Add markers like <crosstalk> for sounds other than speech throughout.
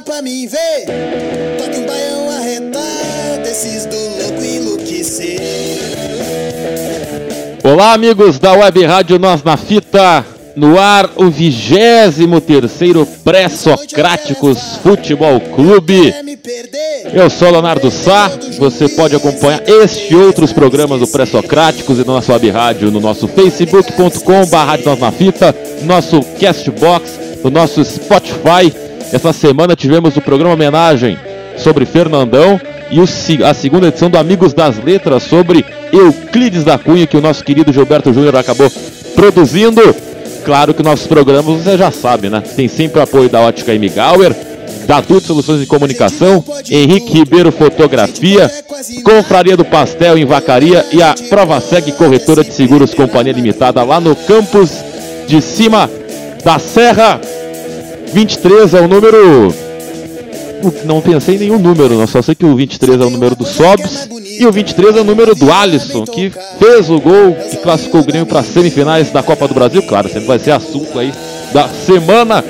Pra mim ver. Toque um baião arretado, do louco enlouquecer. Olá, amigos da Web Rádio Nós na Fita. No ar, o 23 Pré-Socráticos Futebol Clube. Eu sou Leonardo Sá. Você pode acompanhar este e outros programas do Pré-Socráticos e do nosso Web Rádio no nosso facebook.com.br Nós na Fita, nosso Castbox, no nosso Spotify. Essa semana tivemos o programa homenagem sobre Fernandão e a segunda edição do Amigos das Letras sobre Euclides da Cunha, que o nosso querido Gilberto Júnior acabou produzindo. Claro que nossos programas você já sabe, né? Tem sempre o apoio da Ótica M. Gauer, da Tudo Soluções de Comunicação, Henrique Ribeiro Fotografia, Confraria do Pastel em Vacaria e a Prova Seg Corretora de Seguros Companhia Limitada lá no campus de cima da Serra. 23 é o número não pensei em nenhum número, só sei que o 23 é o número do Sobs e o 23 é o número do Alisson, que fez o gol que classificou o Grêmio para as semifinais da Copa do Brasil. Claro, sempre vai ser assunto aí da semana.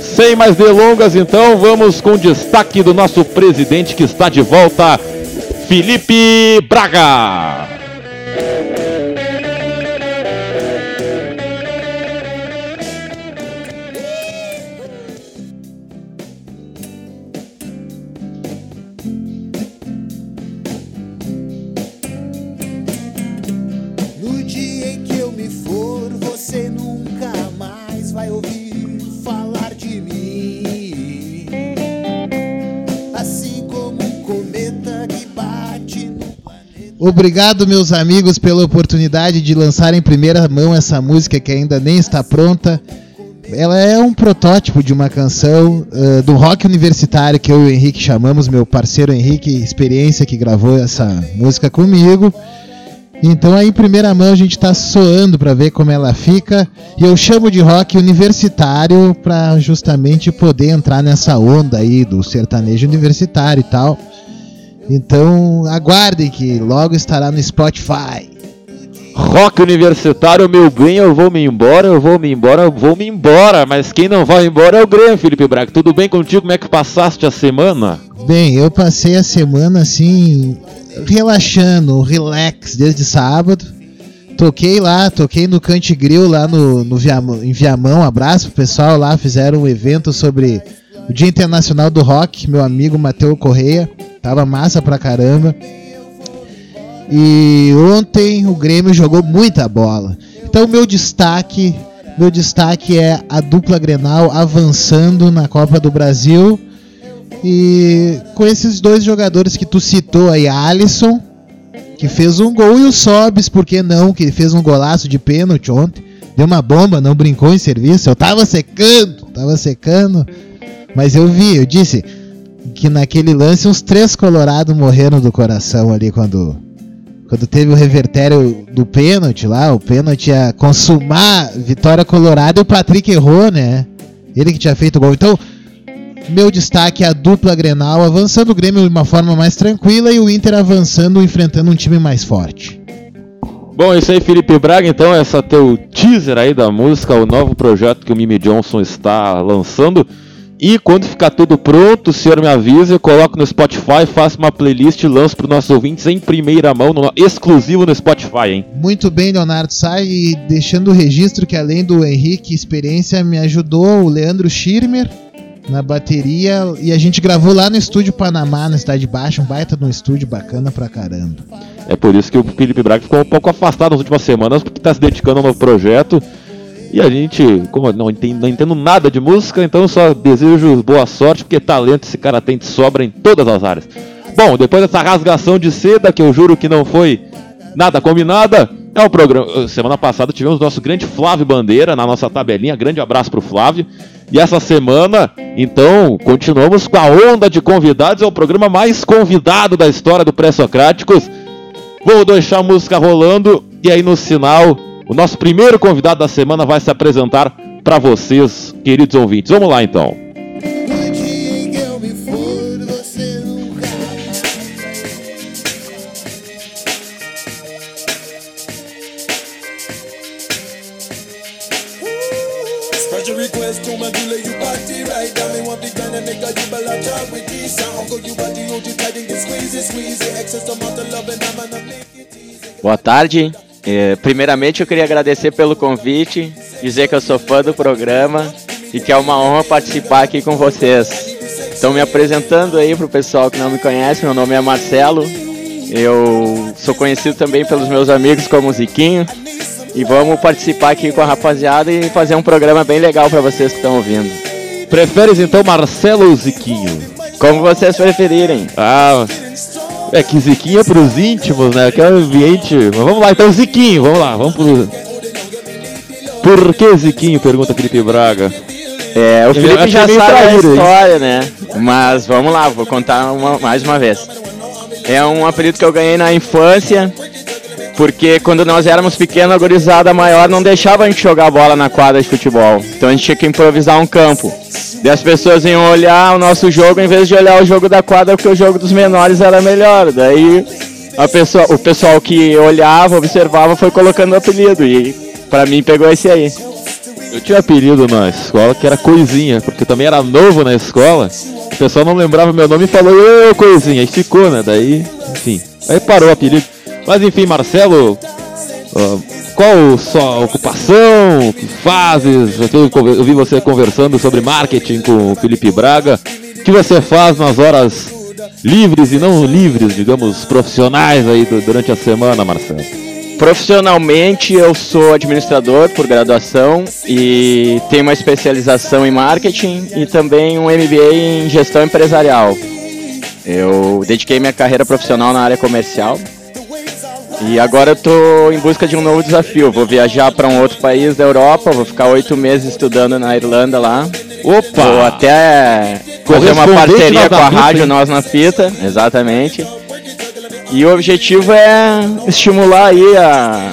Sem mais delongas, então vamos com o destaque do nosso presidente que está de volta, Felipe Braga. Obrigado, meus amigos, pela oportunidade de lançar em primeira mão essa música que ainda nem está pronta. Ela é um protótipo de uma canção uh, do rock universitário que eu e o Henrique chamamos, meu parceiro Henrique Experiência, que gravou essa música comigo. Então aí em primeira mão a gente está soando para ver como ela fica e eu chamo de rock universitário para justamente poder entrar nessa onda aí do sertanejo universitário e tal. Então aguardem que logo estará no Spotify. Rock universitário, meu bem, eu vou me embora, eu vou me embora, eu vou me embora. Mas quem não vai embora é o Grêmio, Felipe Braga. Tudo bem contigo? Como é que passaste a semana? Bem, eu passei a semana assim, relaxando, relax, desde sábado. Toquei lá, toquei no Cantigril lá no, no Viamão, em Viamão. Um abraço pro pessoal lá, fizeram um evento sobre o Dia Internacional do Rock. Meu amigo Matheus Correia, tava massa pra caramba. E ontem o Grêmio jogou muita bola. Então meu destaque, meu destaque é a dupla Grenal avançando na Copa do Brasil. E com esses dois jogadores que tu citou aí, Alisson, que fez um gol, e o Sobis, por que não, que fez um golaço de pênalti ontem. Deu uma bomba, não brincou em serviço. Eu tava secando, tava secando. Mas eu vi, eu disse que naquele lance uns três colorados morreram do coração ali quando quando teve o revertério do pênalti lá, o pênalti ia consumar Vitória Colorada e o Patrick errou, né? Ele que tinha feito o gol. Então, meu destaque é a dupla Grenal avançando o Grêmio de uma forma mais tranquila e o Inter avançando, enfrentando um time mais forte. Bom, isso aí, Felipe Braga. Então, essa teu teaser aí da música, o novo projeto que o Mimi Johnson está lançando. E quando ficar tudo pronto, o senhor me avisa, eu coloco no Spotify, faço uma playlist e lanço para os nossos ouvintes em primeira mão, no, exclusivo no Spotify, hein? Muito bem, Leonardo Sai, e deixando o registro que além do Henrique Experiência, me ajudou o Leandro Schirmer na bateria e a gente gravou lá no estúdio Panamá, na Cidade Baixa, um baita de um estúdio bacana pra caramba. É por isso que o Felipe Braga ficou um pouco afastado nas últimas semanas, porque está se dedicando a um novo projeto. E a gente, como não entendo, não entendo nada de música, então só desejo boa sorte, porque talento esse cara tem de sobra em todas as áreas. Bom, depois dessa rasgação de seda, que eu juro que não foi nada combinada, é o programa. Semana passada tivemos nosso grande Flávio Bandeira na nossa tabelinha. Grande abraço pro Flávio. E essa semana, então, continuamos com a onda de convidados. É o programa mais convidado da história do Pré-Socráticos. Vou deixar a música rolando e aí no sinal, o nosso primeiro convidado da semana vai se apresentar para vocês, queridos ouvintes. Vamos lá então. Boa tarde. É, primeiramente, eu queria agradecer pelo convite, dizer que eu sou fã do programa e que é uma honra participar aqui com vocês. Estão me apresentando aí para o pessoal que não me conhece. Meu nome é Marcelo. Eu sou conhecido também pelos meus amigos como Ziquinho. E vamos participar aqui com a rapaziada e fazer um programa bem legal para vocês que estão ouvindo. Preferes então Marcelo ou Ziquinho? Como vocês preferirem. Ah, é que Ziquinho é pros íntimos, né? Que é o ambiente. Mas vamos lá, então Ziquinho, vamos lá, vamos pro. Por que Ziquinho? Pergunta Felipe Braga. É, o Felipe já sabe a história, né? Mas vamos lá, vou contar uma, mais uma vez. É um apelido que eu ganhei na infância, porque quando nós éramos pequenos, a gorizada maior não deixava a gente jogar bola na quadra de futebol. Então a gente tinha que improvisar um campo. E as pessoas iam olhar o nosso jogo em vez de olhar o jogo da quadra, porque o jogo dos menores era melhor. Daí a pessoa, o pessoal que olhava, observava, foi colocando o apelido. E pra mim pegou esse aí. Eu tinha apelido na escola que era Coisinha, porque também era novo na escola. O pessoal não lembrava meu nome e falou, ô Coisinha, e ficou, né? Daí, enfim. Aí parou o apelido. Mas enfim, Marcelo, qual sua ocupação? Que fazes? Eu vi você conversando sobre marketing com o Felipe Braga. O que você faz nas horas livres e não livres, digamos, profissionais aí durante a semana, Marcelo? Profissionalmente, eu sou administrador por graduação e tenho uma especialização em marketing e também um MBA em gestão empresarial. Eu dediquei minha carreira profissional na área comercial e agora eu tô em busca de um novo desafio. Vou viajar para um outro país da Europa, vou ficar oito meses estudando na Irlanda lá. Opa! Vou até fazer uma parceria com a rádio Nós na Fita, exatamente. E o objetivo é estimular aí a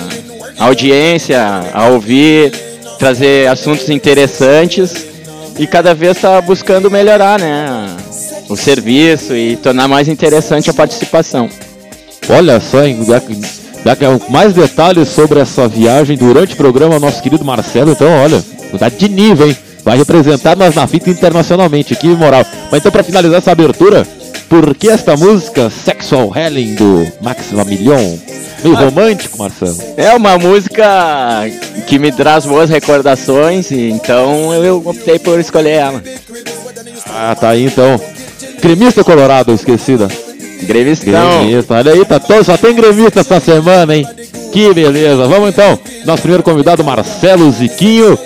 audiência a ouvir, trazer assuntos interessantes e cada vez tá buscando melhorar, né, o serviço e tornar mais interessante a participação. Olha só? Daqui a mais detalhes sobre essa viagem durante o programa, nosso querido Marcelo. Então, olha, mudar de nível, hein? Vai representar nós na fita internacionalmente, que moral. Mas então, para finalizar essa abertura, por que esta música Sexual Helling do Max Million? Meio ah, romântico, Marcelo. É uma música que me traz boas recordações, então eu optei por escolher ela. Ah, tá aí então. Cremista Colorado, esquecida. Gremistão. Gremista, olha aí, tá todo, só tem gremista essa semana, hein? Que beleza. Vamos então, nosso primeiro convidado, Marcelo Ziquinho.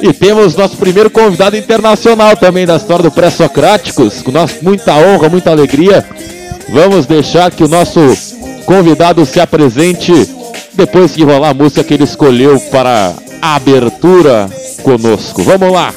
E temos nosso primeiro convidado internacional também da história do Pré-Socráticos, com nosso, muita honra, muita alegria. Vamos deixar que o nosso convidado se apresente depois que rolar a música que ele escolheu para a abertura conosco. Vamos lá!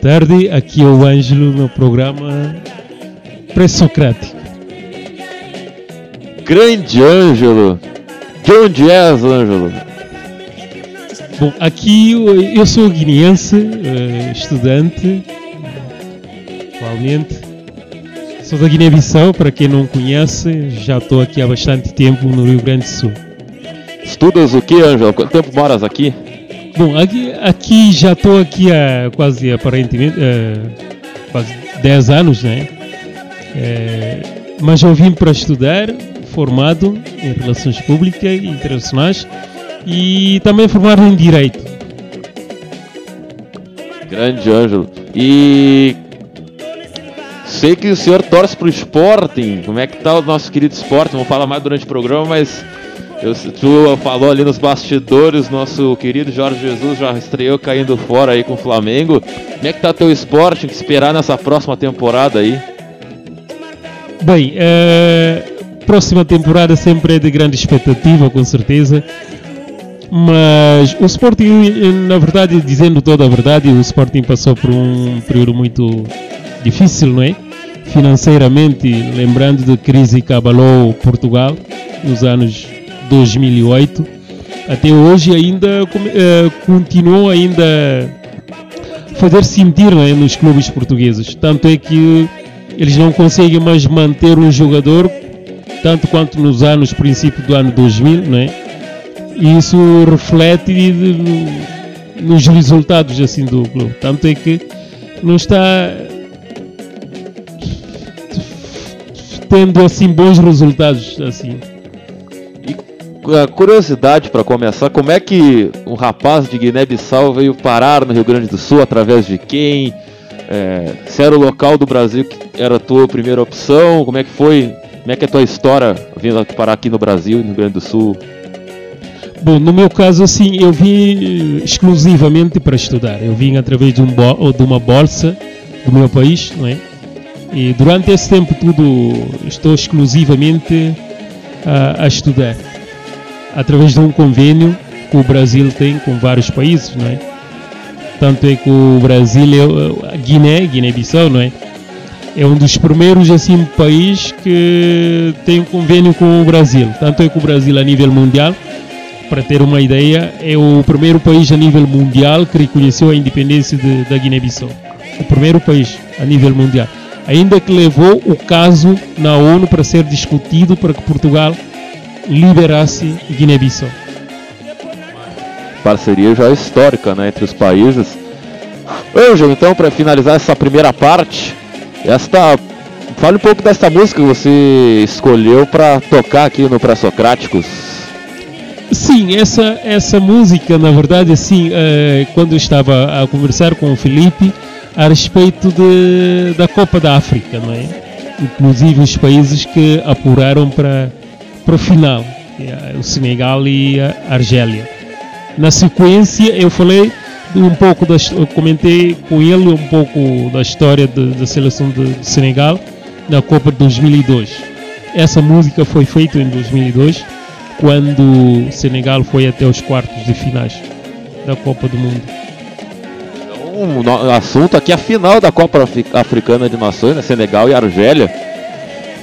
Tarde, aqui é o Ângelo no programa Pré-Socrático. Grande Ângelo! De onde és, Ângelo? Bom, aqui eu, eu sou guineense, uh, estudante, atualmente. Sou da Guiné-Bissau, para quem não conhece, já estou aqui há bastante tempo no Rio Grande do Sul. Estudas o que, Ângelo? Quanto tempo moras aqui? Bom, aqui, aqui já estou aqui há quase aparentemente uh, quase 10 anos, né? É, mas eu vim para estudar, formado em Relações Públicas e Internacionais e também formado em Direito. Grande Ângelo. E sei que o senhor torce para o Sporting. Como é que tá o nosso querido Sporting? Vamos falar mais durante o programa, mas eu, tu falou ali nos bastidores, nosso querido Jorge Jesus já estreou caindo fora aí com o Flamengo. Como é que tá teu Sporting? que esperar nessa próxima temporada aí? Bem, é, próxima temporada sempre é de grande expectativa, com certeza. Mas o Sporting, na verdade, dizendo toda a verdade, o Sporting passou por um período muito difícil, não é? Financeiramente, lembrando da crise que abalou Portugal nos anos 2008, até hoje ainda uh, continuou ainda fazer sentir é, nos clubes portugueses. Tanto é que eles não conseguem mais manter um jogador tanto quanto nos anos princípio do ano 2000, não é? E isso reflete nos resultados assim do clube. Tanto é que não está tendo assim bons resultados assim. E curiosidade para começar, como é que um rapaz de Guiné-Bissau veio parar no Rio Grande do Sul através de quem? É, se era o local do Brasil que era a tua primeira opção, como é que foi? Como é que é a tua história vindo parar aqui no Brasil, no Rio Grande do Sul? Bom, no meu caso, assim, eu vim exclusivamente para estudar. Eu vim através de, um de uma bolsa do meu país, não é? E durante esse tempo tudo estou exclusivamente a, a estudar. Através de um convênio que o Brasil tem com vários países, não é? Tanto é que o Brasil, é, a Guiné, Guiné-Bissau, não é? É um dos primeiros assim países que tem um convênio com o Brasil. Tanto é que o Brasil a nível mundial, para ter uma ideia, é o primeiro país a nível mundial que reconheceu a independência de, da Guiné-Bissau. O primeiro país a nível mundial. Ainda que levou o caso na ONU para ser discutido para que Portugal liberasse Guiné-Bissau parceria já histórica né, entre os países. Ângelo, então, para finalizar essa primeira parte, esta fale um pouco dessa música que você escolheu para tocar aqui no Pré-Socráticos. Sim, essa, essa música, na verdade, assim, é, quando eu estava a conversar com o Felipe a respeito de, da Copa da África, não é? Inclusive os países que apuraram para, para o final, é o Senegal e a Argélia. Na sequência, eu falei um pouco da, comentei com ele um pouco da história da seleção de, Senegal na Copa de 2002. Essa música foi feita em 2002, quando o Senegal foi até os quartos de finais da Copa do Mundo. Então, o assunto aqui é a final da Copa Africana de Nações, né? Senegal e Argélia.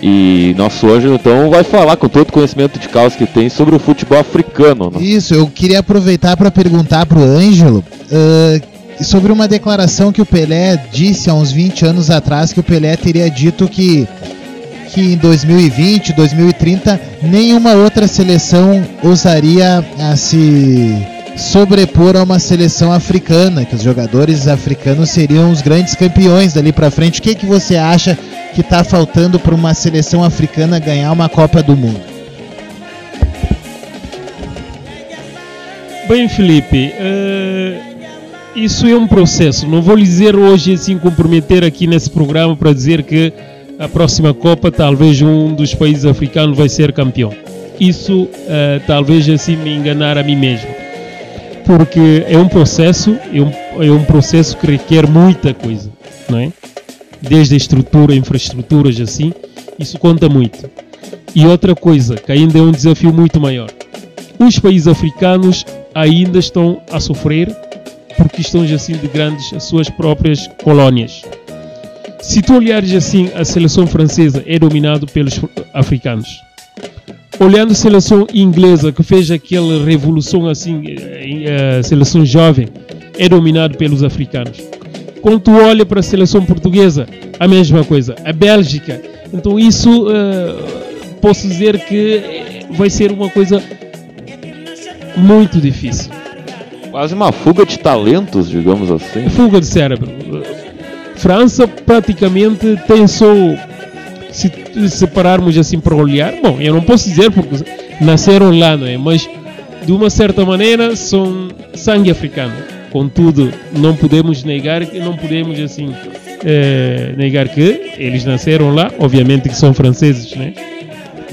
E nosso anjo então vai falar com todo o conhecimento de causa que tem sobre o futebol africano. Né? Isso, eu queria aproveitar para perguntar para o Ângelo uh, sobre uma declaração que o Pelé disse há uns 20 anos atrás, que o Pelé teria dito que, que em 2020, 2030, nenhuma outra seleção ousaria a se sobrepor a uma seleção africana, que os jogadores africanos seriam os grandes campeões dali para frente. O que, que você acha que está faltando para uma seleção africana ganhar uma Copa do Mundo? Bem, Felipe, uh, isso é um processo. Não vou dizer hoje, assim, comprometer aqui nesse programa para dizer que a próxima Copa talvez um dos países africanos vai ser campeão. Isso uh, talvez assim me enganar a mim mesmo. Porque é um processo, é um, é um processo que requer muita coisa, não é? desde a estrutura, infraestruturas assim, isso conta muito. E outra coisa, que ainda é um desafio muito maior. Os países africanos ainda estão a sofrer por questões assim de grandes as suas próprias colónias. Se tu olhares assim, a seleção francesa é dominada pelos africanos. Olhando a seleção inglesa que fez aquela revolução assim, a seleção jovem é dominada pelos africanos quando tu olha para a seleção portuguesa, a mesma coisa. A Bélgica. Então isso uh, posso dizer que vai ser uma coisa muito difícil. Quase uma fuga de talentos, digamos assim. Fuga de cérebro. França praticamente tem só se separarmos assim para olhar, bom, eu não posso dizer porque nasceram lá, não é? Mas de uma certa maneira são sangue africano. Contudo, não podemos negar que não podemos assim é, negar que eles nasceram lá, obviamente que são franceses, né?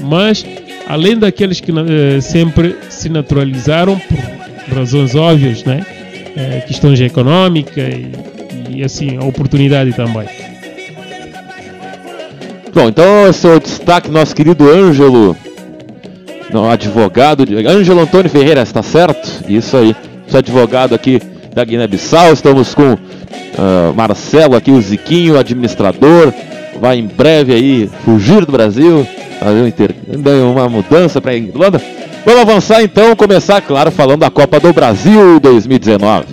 Mas além daqueles que é, sempre se naturalizaram por razões óbvias, né? É, questões econômicas e, e assim a oportunidade também. Bom, então esse é o destaque nosso querido Ângelo, no advogado, de, Ângelo Antônio Ferreira, está certo? Isso aí, sou advogado aqui da Guiné-Bissau, estamos com uh, Marcelo aqui, o Ziquinho, administrador, vai em breve aí fugir do Brasil, fazer um inter... uma mudança para a Irlanda. Vamos avançar então, começar, claro, falando da Copa do Brasil 2019.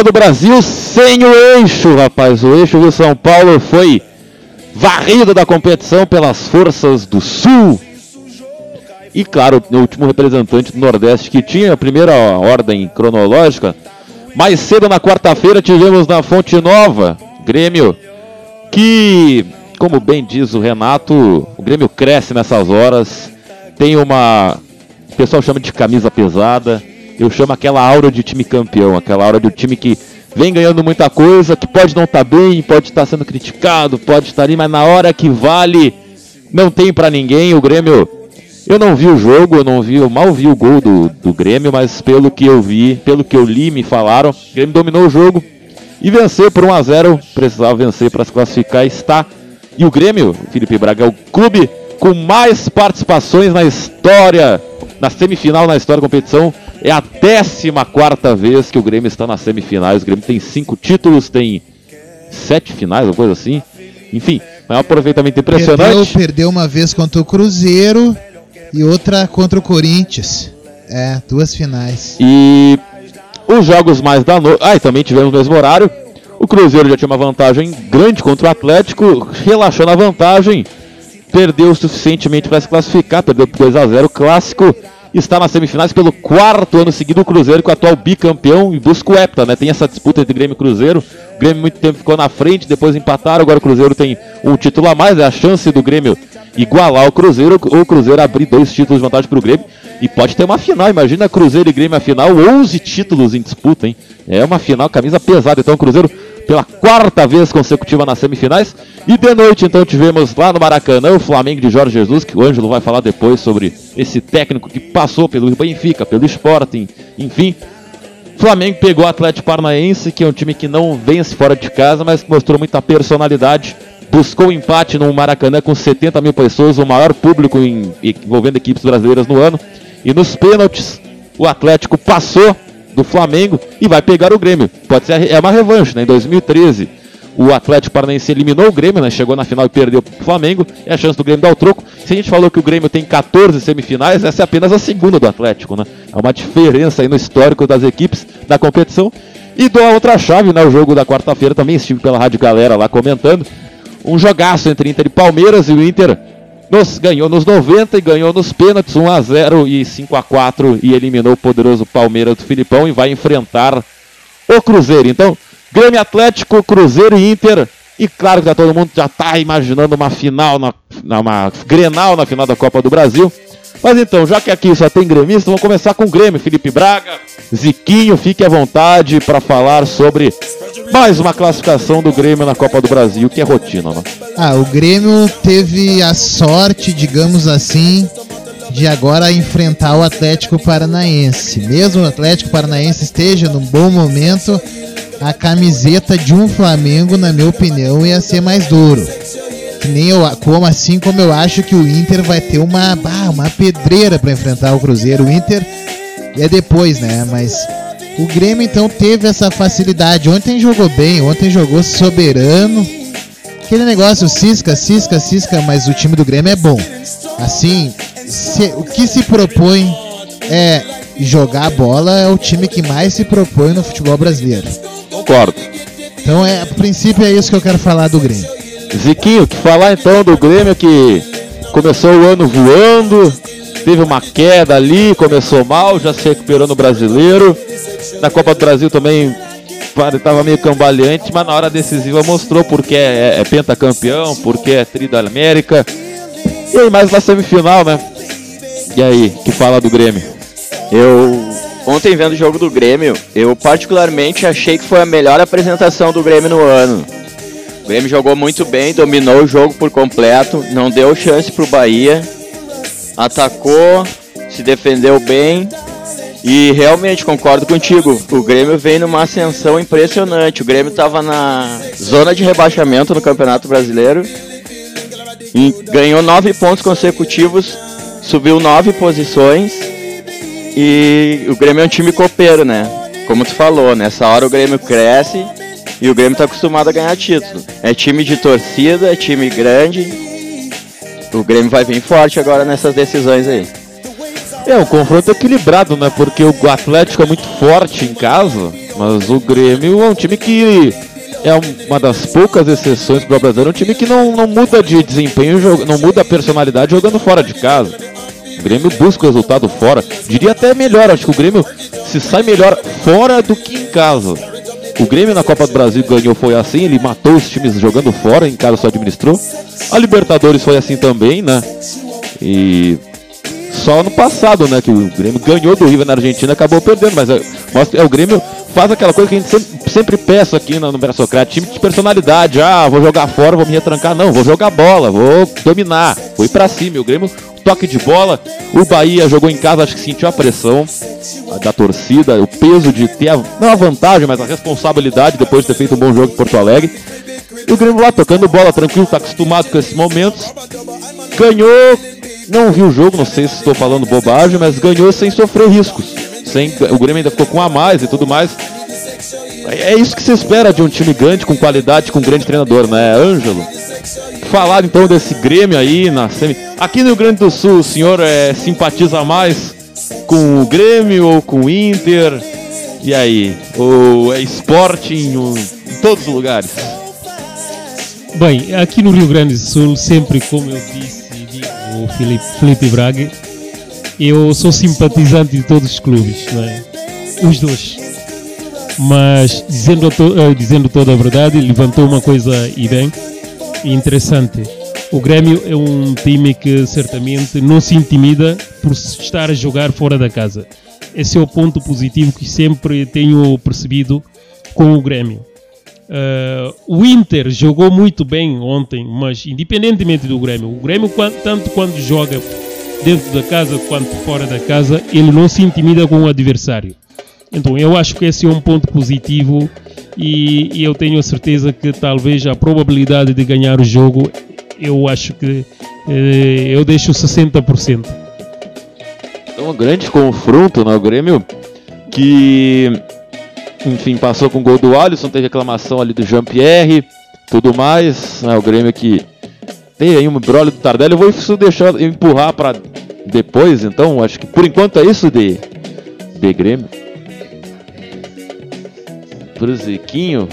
Copa do Brasil sem o eixo, rapaz. O eixo do São Paulo foi varrido da competição pelas forças do Sul. E claro, o último representante do Nordeste que tinha a primeira ordem cronológica. Mais cedo na quarta-feira tivemos na Fonte Nova, Grêmio, que, como bem diz o Renato, o Grêmio cresce nessas horas. Tem uma. O pessoal chama de camisa pesada eu chamo aquela aura de time campeão, aquela aura do time que vem ganhando muita coisa, que pode não estar tá bem, pode estar tá sendo criticado, pode estar ali, mas na hora que vale, não tem para ninguém. O Grêmio, eu não vi o jogo, eu não vi, eu mal vi o gol do, do Grêmio, mas pelo que eu vi, pelo que eu li, me falaram, o Grêmio dominou o jogo e venceu por 1 a 0 precisava vencer para se classificar, está. E o Grêmio, Felipe Braga, é o clube com mais participações na história, na semifinal na história da competição, é a 14 vez que o Grêmio está nas semifinais. O Grêmio tem cinco títulos, tem sete finais, uma coisa assim. Enfim, é um aproveitamento impressionante. Perdeu, perdeu uma vez contra o Cruzeiro e outra contra o Corinthians. É, duas finais. E os jogos mais da noite. Ah, e também tivemos no mesmo horário. O Cruzeiro já tinha uma vantagem grande contra o Atlético, relaxou na vantagem, perdeu suficientemente para se classificar, perdeu por 2 a 0 clássico está nas semifinais pelo quarto ano seguido o Cruzeiro, com o atual bicampeão e busca o Hepta, né? Tem essa disputa entre Grêmio e Cruzeiro. O Grêmio muito tempo ficou na frente, depois empataram, agora o Cruzeiro tem um título a mais, é a chance do Grêmio igualar o Cruzeiro, ou o Cruzeiro abrir dois títulos de vantagem para o Grêmio. E pode ter uma final, imagina Cruzeiro e Grêmio a final, 11 títulos em disputa, hein? É uma final, camisa pesada, então o Cruzeiro pela quarta vez consecutiva nas semifinais. E de noite, então, tivemos lá no Maracanã o Flamengo de Jorge Jesus, que o Ângelo vai falar depois sobre esse técnico que passou pelo Benfica, pelo Sporting, enfim. Flamengo pegou o Atlético Paranaense, que é um time que não vence fora de casa, mas mostrou muita personalidade. Buscou empate no Maracanã com 70 mil pessoas, o maior público em, envolvendo equipes brasileiras no ano. E nos pênaltis, o Atlético passou do Flamengo e vai pegar o Grêmio. Pode ser é uma revanche, né? Em 2013, o Atlético Paranaense eliminou o Grêmio, né? Chegou na final e perdeu para o Flamengo. É a chance do Grêmio dar o troco. Se a gente falou que o Grêmio tem 14 semifinais, essa é apenas a segunda do Atlético, né? É uma diferença aí no histórico das equipes da competição. E do a outra chave, né? O jogo da quarta-feira também estive pela Rádio Galera lá comentando. Um jogaço entre Inter e Palmeiras e o Inter nos, ganhou nos 90 e ganhou nos pênaltis 1 a 0 e 5 a 4 e eliminou o poderoso Palmeiras do Filipão e vai enfrentar o Cruzeiro. Então, Grêmio Atlético, Cruzeiro e Inter. E claro que tá, todo mundo já está imaginando uma final, na, uma Grenal na final da Copa do Brasil. Mas então, já que aqui só tem gremista, vamos começar com o Grêmio. Felipe Braga, Ziquinho, fique à vontade para falar sobre mais uma classificação do Grêmio na Copa do Brasil, que é rotina, né? Ah, o Grêmio teve a sorte, digamos assim, de agora enfrentar o Atlético Paranaense. Mesmo o Atlético Paranaense esteja num bom momento, a camiseta de um Flamengo, na minha opinião, ia ser mais duro. Que nem eu, como assim como eu acho que o Inter vai ter uma, ah, uma pedreira para enfrentar o Cruzeiro. O Inter é depois, né? Mas o Grêmio então teve essa facilidade. Ontem jogou bem, ontem jogou soberano. Aquele negócio cisca, cisca, cisca, mas o time do Grêmio é bom. Assim, se, o que se propõe é jogar bola, é o time que mais se propõe no futebol brasileiro. Concordo. Então, é, a princípio, é isso que eu quero falar do Grêmio. Ziquinho, que falar então do Grêmio que começou o ano voando, teve uma queda ali, começou mal, já se recuperou no brasileiro. Na Copa do Brasil também estava meio cambaleante, mas na hora decisiva mostrou porque é, é, é pentacampeão, porque é tri da América. E aí, mais na semifinal, né? E aí, que fala do Grêmio? Eu, ontem vendo o jogo do Grêmio, eu particularmente achei que foi a melhor apresentação do Grêmio no ano. O Grêmio jogou muito bem, dominou o jogo por completo, não deu chance pro Bahia, atacou, se defendeu bem e realmente concordo contigo. O Grêmio vem numa ascensão impressionante. O Grêmio estava na zona de rebaixamento no Campeonato Brasileiro e ganhou nove pontos consecutivos, subiu nove posições e o Grêmio é um time copeiro, né? Como tu falou, nessa hora o Grêmio cresce e o Grêmio está acostumado a ganhar título. É time de torcida, é time grande. O Grêmio vai vir forte agora nessas decisões aí. É um confronto equilibrado, né? Porque o Atlético é muito forte em casa, mas o Grêmio é um time que é uma das poucas exceções para o é um time que não, não muda de desempenho, não muda a personalidade jogando fora de casa. O Grêmio busca o resultado fora. Diria até melhor, acho que o Grêmio se sai melhor fora do que em casa. O Grêmio na Copa do Brasil ganhou, foi assim, ele matou os times jogando fora, em casa só administrou. A Libertadores foi assim também, né? E só no passado, né? Que o Grêmio ganhou do River na Argentina acabou perdendo, mas é, mostra, é, o Grêmio faz aquela coisa que a gente sempre, sempre peça aqui no, no Braçocrate, time de personalidade. Ah, vou jogar fora, vou me retrancar. Não, vou jogar bola, vou dominar, vou ir pra cima. O Grêmio, toque de bola. O Bahia jogou em casa, acho que sentiu a pressão da torcida, o peso de ter a, não a vantagem, mas a responsabilidade depois de ter feito um bom jogo em Porto Alegre. E o Grêmio lá tocando bola tranquilo, tá acostumado com esses momentos. Ganhou não vi o jogo, não sei se estou falando bobagem, mas ganhou sem sofrer riscos. Sem, o Grêmio ainda ficou com a mais e tudo mais. É isso que se espera de um time grande, com qualidade, com um grande treinador, né, Ângelo? Falar então desse Grêmio aí na semi. Aqui no Rio Grande do Sul, o senhor é, simpatiza mais com o Grêmio ou com o Inter? E aí? Ou é esporte em, em todos os lugares? Bem, aqui no Rio Grande do Sul, sempre como eu disse o Felipe, Felipe Braga. Eu sou simpatizante de todos os clubes, é? os dois. Mas, dizendo, to, uh, dizendo toda a verdade, levantou uma coisa e bem interessante. O Grêmio é um time que certamente não se intimida por estar a jogar fora da casa. Esse é o ponto positivo que sempre tenho percebido com o Grêmio. Uh, o Inter jogou muito bem ontem, mas independentemente do Grêmio, o Grêmio, tanto quando joga dentro da casa quanto fora da casa, ele não se intimida com o adversário. Então eu acho que esse é um ponto positivo e, e eu tenho a certeza que talvez a probabilidade de ganhar o jogo, eu acho que eh, eu deixo 60%. Então um grande confronto no né? Grêmio que enfim, passou com o gol do Alisson, teve reclamação ali do Jean-Pierre, tudo mais. Né, o Grêmio que tem aí um brolho do Tardelli. Eu vou isso deixar empurrar para depois, então. Acho que por enquanto é isso de, de Grêmio. Pro Ziquinho.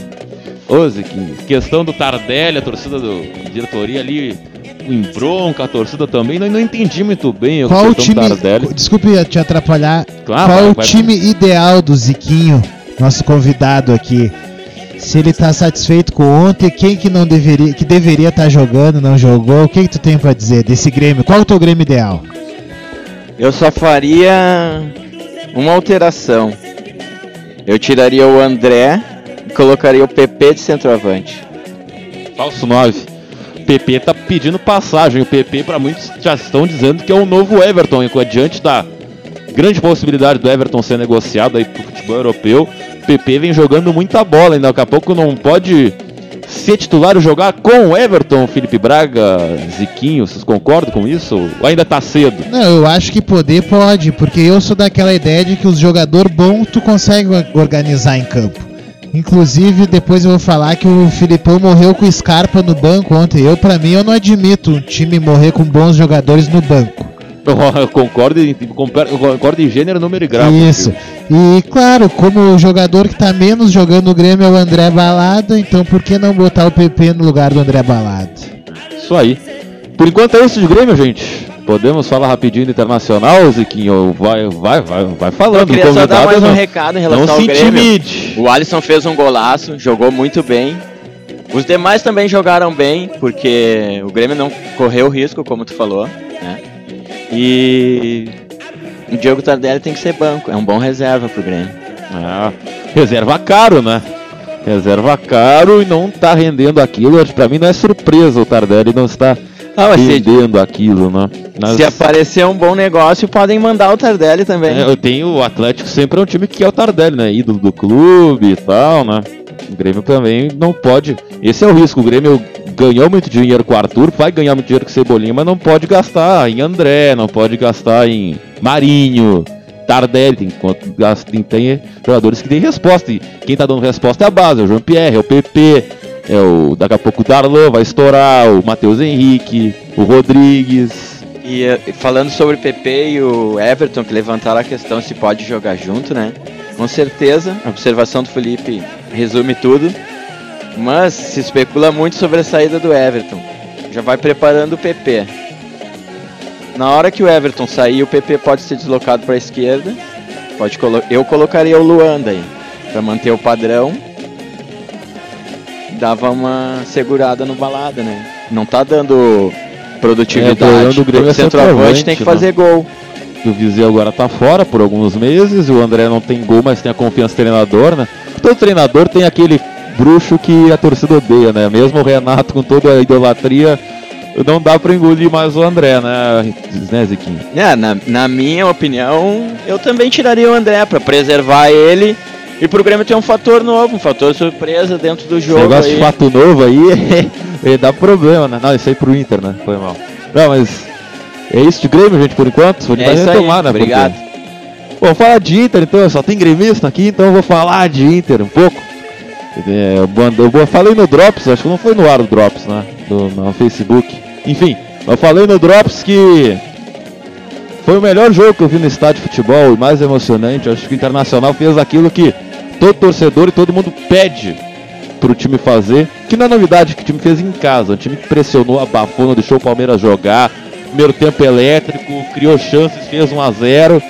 Ô Ziquinho, questão do Tardelli, a torcida do diretoria ali em bronca, a torcida também. Não, não entendi muito bem Qual o time, Tardelli. Desculpe te atrapalhar. Claro, Qual vai, o vai, time ideal do Ziquinho? Nosso convidado aqui, se ele está satisfeito com ontem, quem que não deveria, que deveria estar tá jogando, não jogou, o que, que tu tem para dizer desse Grêmio? Qual é o teu Grêmio ideal? Eu só faria uma alteração. Eu tiraria o André e colocaria o PP de centroavante. Falso 9. PP tá pedindo passagem. O PP, para muitos, já estão dizendo que é o novo Everton. E diante da grande possibilidade do Everton ser negociado aí pro futebol europeu, PP vem jogando muita bola, ainda daqui a pouco não pode ser titular e jogar com o Everton, Felipe Braga, Ziquinho, vocês concordam com isso? Ou ainda tá cedo? Não, eu acho que poder pode, porque eu sou daquela ideia de que os jogadores bons tu consegue organizar em campo. Inclusive, depois eu vou falar que o Filipão morreu com o Scarpa no banco ontem. Eu, para mim, eu não admito um time morrer com bons jogadores no banco. Eu <laughs> concordo, em, concordo em gênero, número e grau. Isso. E claro, como o jogador que tá menos jogando no Grêmio é o André Balada, então por que não botar o PP no lugar do André Balada? Isso aí. Por enquanto é isso de Grêmio, gente. Podemos falar rapidinho do Internacional, Ziquinho? Vai, vai, vai, vai falando. Eu queria só dar mais um recado em relação não ao se Grêmio. Intimide. O Alisson fez um golaço, jogou muito bem. Os demais também jogaram bem, porque o Grêmio não correu risco, como tu falou, né? E o Diogo Tardelli tem que ser banco, é um bom reserva pro Grêmio. Ah, reserva caro, né? Reserva caro e não tá rendendo aquilo. Pra mim não é surpresa o Tardelli não está ah, rendendo se... aquilo, né? Se aparecer um bom negócio, podem mandar o Tardelli também. É, eu tenho o Atlético sempre é um time que é o Tardelli, né? Ídolo do clube e tal, né? O Grêmio também não pode. Esse é o risco. O Grêmio ganhou muito dinheiro com o Arthur, vai ganhar muito dinheiro com o Cebolinha, mas não pode gastar em André, não pode gastar em Marinho, Tardelli, enquanto tem, tem jogadores que têm resposta. E quem tá dando resposta é a base, é o João Pierre, é o PP, é o daqui a pouco o Darlan vai estourar, o Matheus Henrique, o Rodrigues. E eh, falando sobre o PP e o Everton, que levantaram a questão se pode jogar junto, né? Com certeza, a observação do Felipe resume tudo. Mas se especula muito sobre a saída do Everton. Já vai preparando o PP. Na hora que o Everton sair, o PP pode ser deslocado para a esquerda. Pode colo eu colocaria o Luanda aí para manter o padrão. Dava uma segurada no balada, né? Não tá dando produtividade. É, o Grêmio é centroavante tem que fazer gol. O Viseu agora tá fora por alguns meses, o André não tem gol, mas tem a confiança do treinador, né? Todo treinador tem aquele bruxo que a torcida odeia, né? Mesmo o Renato com toda a idolatria, não dá pra engolir mais o André, né, né Ziquinho? É, na, na minha opinião, eu também tiraria o André pra preservar ele e pro Grêmio ter um fator novo, um fator surpresa dentro do jogo. Esse negócio aí. de fato novo aí <laughs> dá problema, né? Não, isso aí pro Inter, né? Foi mal. Não, mas é isso de Grêmio, gente, por enquanto. Vou é retomar, né? Obrigado. Porque... Bom, falar de Inter, então, só tem gremista aqui, então eu vou falar de Inter um pouco. É, eu falei no Drops, acho que não foi no ar o Drops, né? Do, no Facebook. Enfim, eu falei no Drops que foi o melhor jogo que eu vi no estádio de futebol e mais emocionante. Acho que o Internacional fez aquilo que todo torcedor e todo mundo pede pro time fazer. Que não é novidade que o time fez em casa. Um time que pressionou, abafou, não deixou o Palmeiras jogar. Primeiro tempo elétrico, criou chances, fez 1 a 0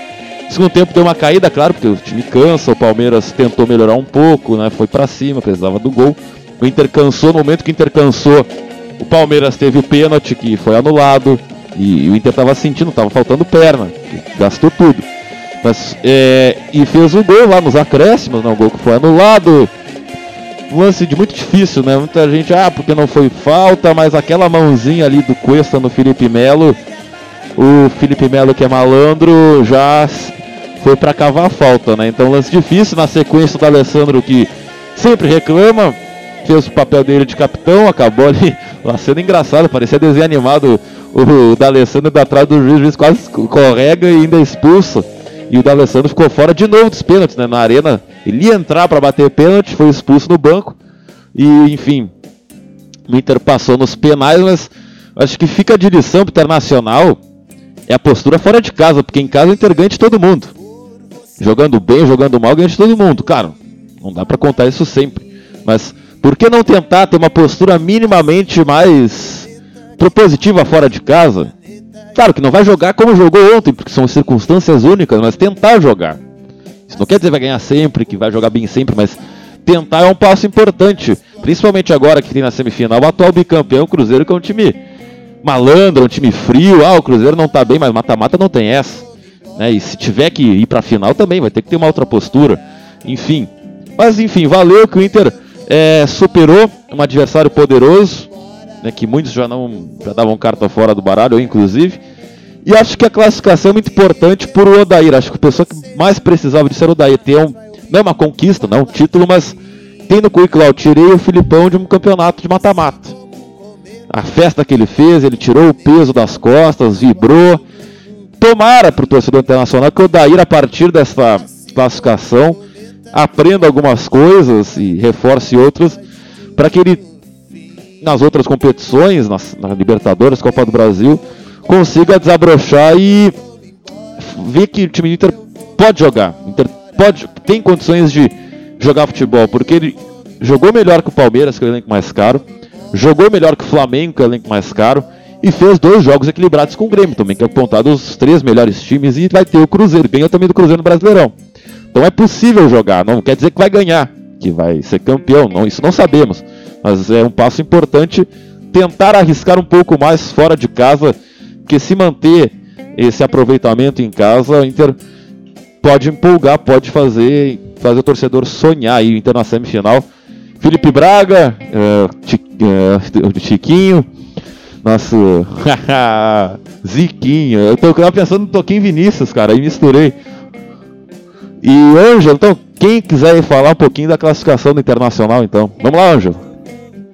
Segundo tempo deu uma caída, claro, porque o time cansa, o Palmeiras tentou melhorar um pouco, né? Foi para cima, precisava do gol. O Inter cansou, no momento que o Inter cansou, o Palmeiras teve o pênalti que foi anulado. E, o Inter estava sentindo, estava faltando perna, gastou tudo. Mas, é, e fez o gol lá nos acréscimos, não, o gol que foi anulado. Um lance de muito difícil, né? Muita gente, ah, porque não foi falta, mas aquela mãozinha ali do Cuesta no Felipe Melo, o Felipe Melo que é malandro já foi para cavar a falta, né? Então lance difícil na sequência do Alessandro que sempre reclama, fez o papel dele de capitão, acabou ali <laughs> uma cena engraçada, parecia desenho animado o, o D'Alessandro da atrás do juiz, o juiz quase correga e ainda expulsa. E o D'Alessandro ficou fora de novo dos pênaltis, né? Na arena, ele ia entrar para bater pênalti, foi expulso no banco. E, enfim, o Inter passou nos penais, mas acho que fica lição pro Internacional é a postura fora de casa, porque em casa o Inter ganha de todo mundo. Jogando bem, jogando mal, ganha de todo mundo. Claro, não dá para contar isso sempre. Mas por que não tentar ter uma postura minimamente mais propositiva fora de casa? Claro que não vai jogar como jogou ontem, porque são circunstâncias únicas, mas tentar jogar. Isso não quer dizer que vai ganhar sempre, que vai jogar bem sempre, mas tentar é um passo importante. Principalmente agora que tem na semifinal o atual bicampeão Cruzeiro, que é um time malandro, um time frio. Ah, o Cruzeiro não tá bem, mas mata-mata não tem essa. Né? E se tiver que ir pra final também, vai ter que ter uma outra postura. Enfim. Mas enfim, valeu que o Inter é, superou um adversário poderoso, né, que muitos já não já davam carta fora do baralho, eu inclusive. E acho que a classificação é muito importante por o Odair. Acho que a pessoa que mais precisava disso era o Odair. Ter um, não é uma conquista, não é um título, mas tem no currículo. Eu tirei o Filipão de um campeonato de mata-mata a festa que ele fez, ele tirou o peso das costas, vibrou. Tomara para o torcedor internacional que o Daíra, a partir dessa classificação, aprenda algumas coisas e reforce outras para que ele nas outras competições, nas, na Libertadores, Copa do Brasil, consiga desabrochar e ver que o time do Inter pode jogar. Inter pode, tem condições de jogar futebol, porque ele jogou melhor que o Palmeiras, que é o elenco mais caro, jogou melhor que o Flamengo, que é o elenco mais caro, e fez dois jogos equilibrados com o Grêmio também, que é apontado os três melhores times, e vai ter o Cruzeiro, ganhou também do Cruzeiro no Brasileirão. Então é possível jogar, não quer dizer que vai ganhar, que vai ser campeão, não, isso não sabemos. Mas é um passo importante tentar arriscar um pouco mais fora de casa, que se manter esse aproveitamento em casa, o Inter pode empolgar, pode fazer, fazer o torcedor sonhar aí, o Inter na semifinal. Felipe Braga, uh, uh, Chiquinho, nosso <laughs> Ziquinho. Eu tô pensando no Toquinho Vinícius, cara, aí misturei. E Ângelo, então, quem quiser falar um pouquinho da classificação do Internacional, então. Vamos lá, Ângelo.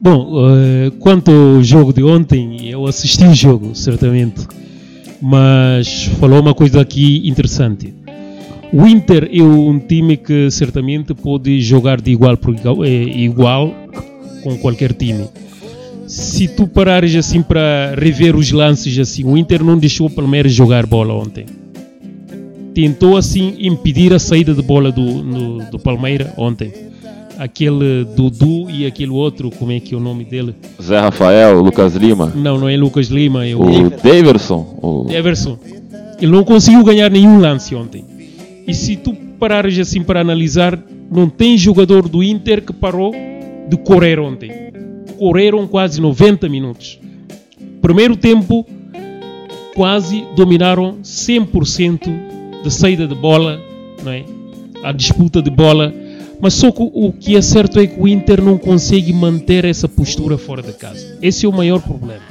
Bom, uh, quanto ao jogo de ontem, eu assisti o jogo, certamente. Mas falou uma coisa aqui interessante. O Inter é um time que certamente pode jogar de igual por igual, é, igual com qualquer time. Se tu parares assim para rever os lances assim, o Inter não deixou o Palmeiras jogar bola ontem. Tentou assim impedir a saída de bola do, no, do Palmeiras ontem aquele Dudu e aquele outro, como é que é o nome dele? Zé Rafael, Lucas Lima. Não, não é Lucas Lima, é o, o Daverson. O... Daverson. Ele não conseguiu ganhar nenhum lance ontem. E se tu parares assim para analisar, não tem jogador do Inter que parou de correr ontem. Correram quase 90 minutos. Primeiro tempo, quase dominaram 100% da saída de bola, não é? a disputa de bola mas só que o que é certo é que o Inter não consegue manter essa postura fora de casa. Esse é o maior problema.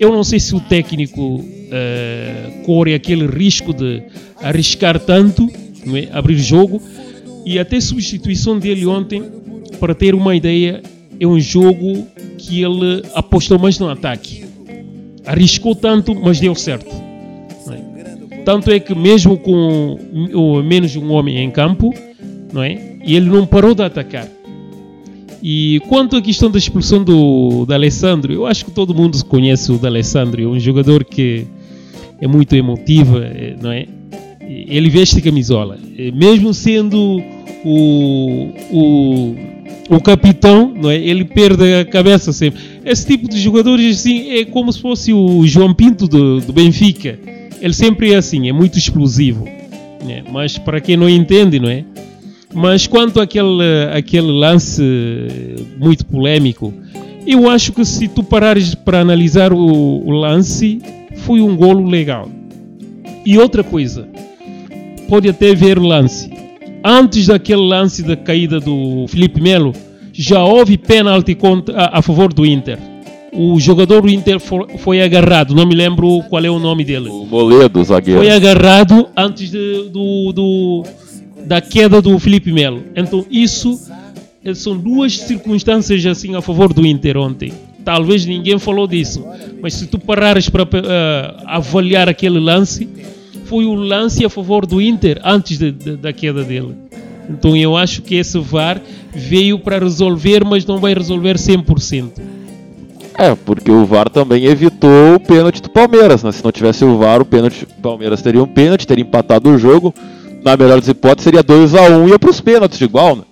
Eu não sei se o técnico uh, corre aquele risco de arriscar tanto, é? abrir jogo, e até substituição dele ontem, para ter uma ideia, é um jogo que ele apostou mais no ataque. Arriscou tanto, mas deu certo. É? Tanto é que mesmo com menos um homem em campo, não é? E ele não parou de atacar. E quanto à questão da expulsão do, do Alessandro, eu acho que todo mundo conhece o do Alessandro, é um jogador que é muito emotivo, é, não é? Ele veste camisola, mesmo sendo o, o, o capitão, não é? Ele perde a cabeça sempre. Esse tipo de jogadores assim é como se fosse o João Pinto do, do Benfica. Ele sempre é assim, é muito explosivo. Né? Mas para quem não entende, não é? Mas quanto àquele, àquele lance muito polêmico, eu acho que se tu parares para analisar o, o lance, foi um golo legal. E outra coisa, pode até ver lance. Antes daquele lance da caída do Felipe Melo, já houve pênalti a, favor do Inter. O jogador do Inter foi, foi, agarrado, não me lembro qual é o nome dele. O Moledo, zagueiro. Foi agarrado antes de, do, do da queda do Felipe Melo. Então isso eh, são duas circunstâncias assim a favor do Inter ontem. Talvez ninguém falou disso, mas se tu parares para uh, avaliar aquele lance, foi o lance a favor do Inter antes de, de, da queda dele. Então eu acho que esse VAR veio para resolver, mas não vai resolver 100%. É, porque o VAR também evitou o pênalti do Palmeiras, né? Se não tivesse o VAR, o pênalti do Palmeiras teria um pênalti, teria empatado o jogo na melhor das hipóteses, seria 2x1 um, e ia pros pênaltis igual, né?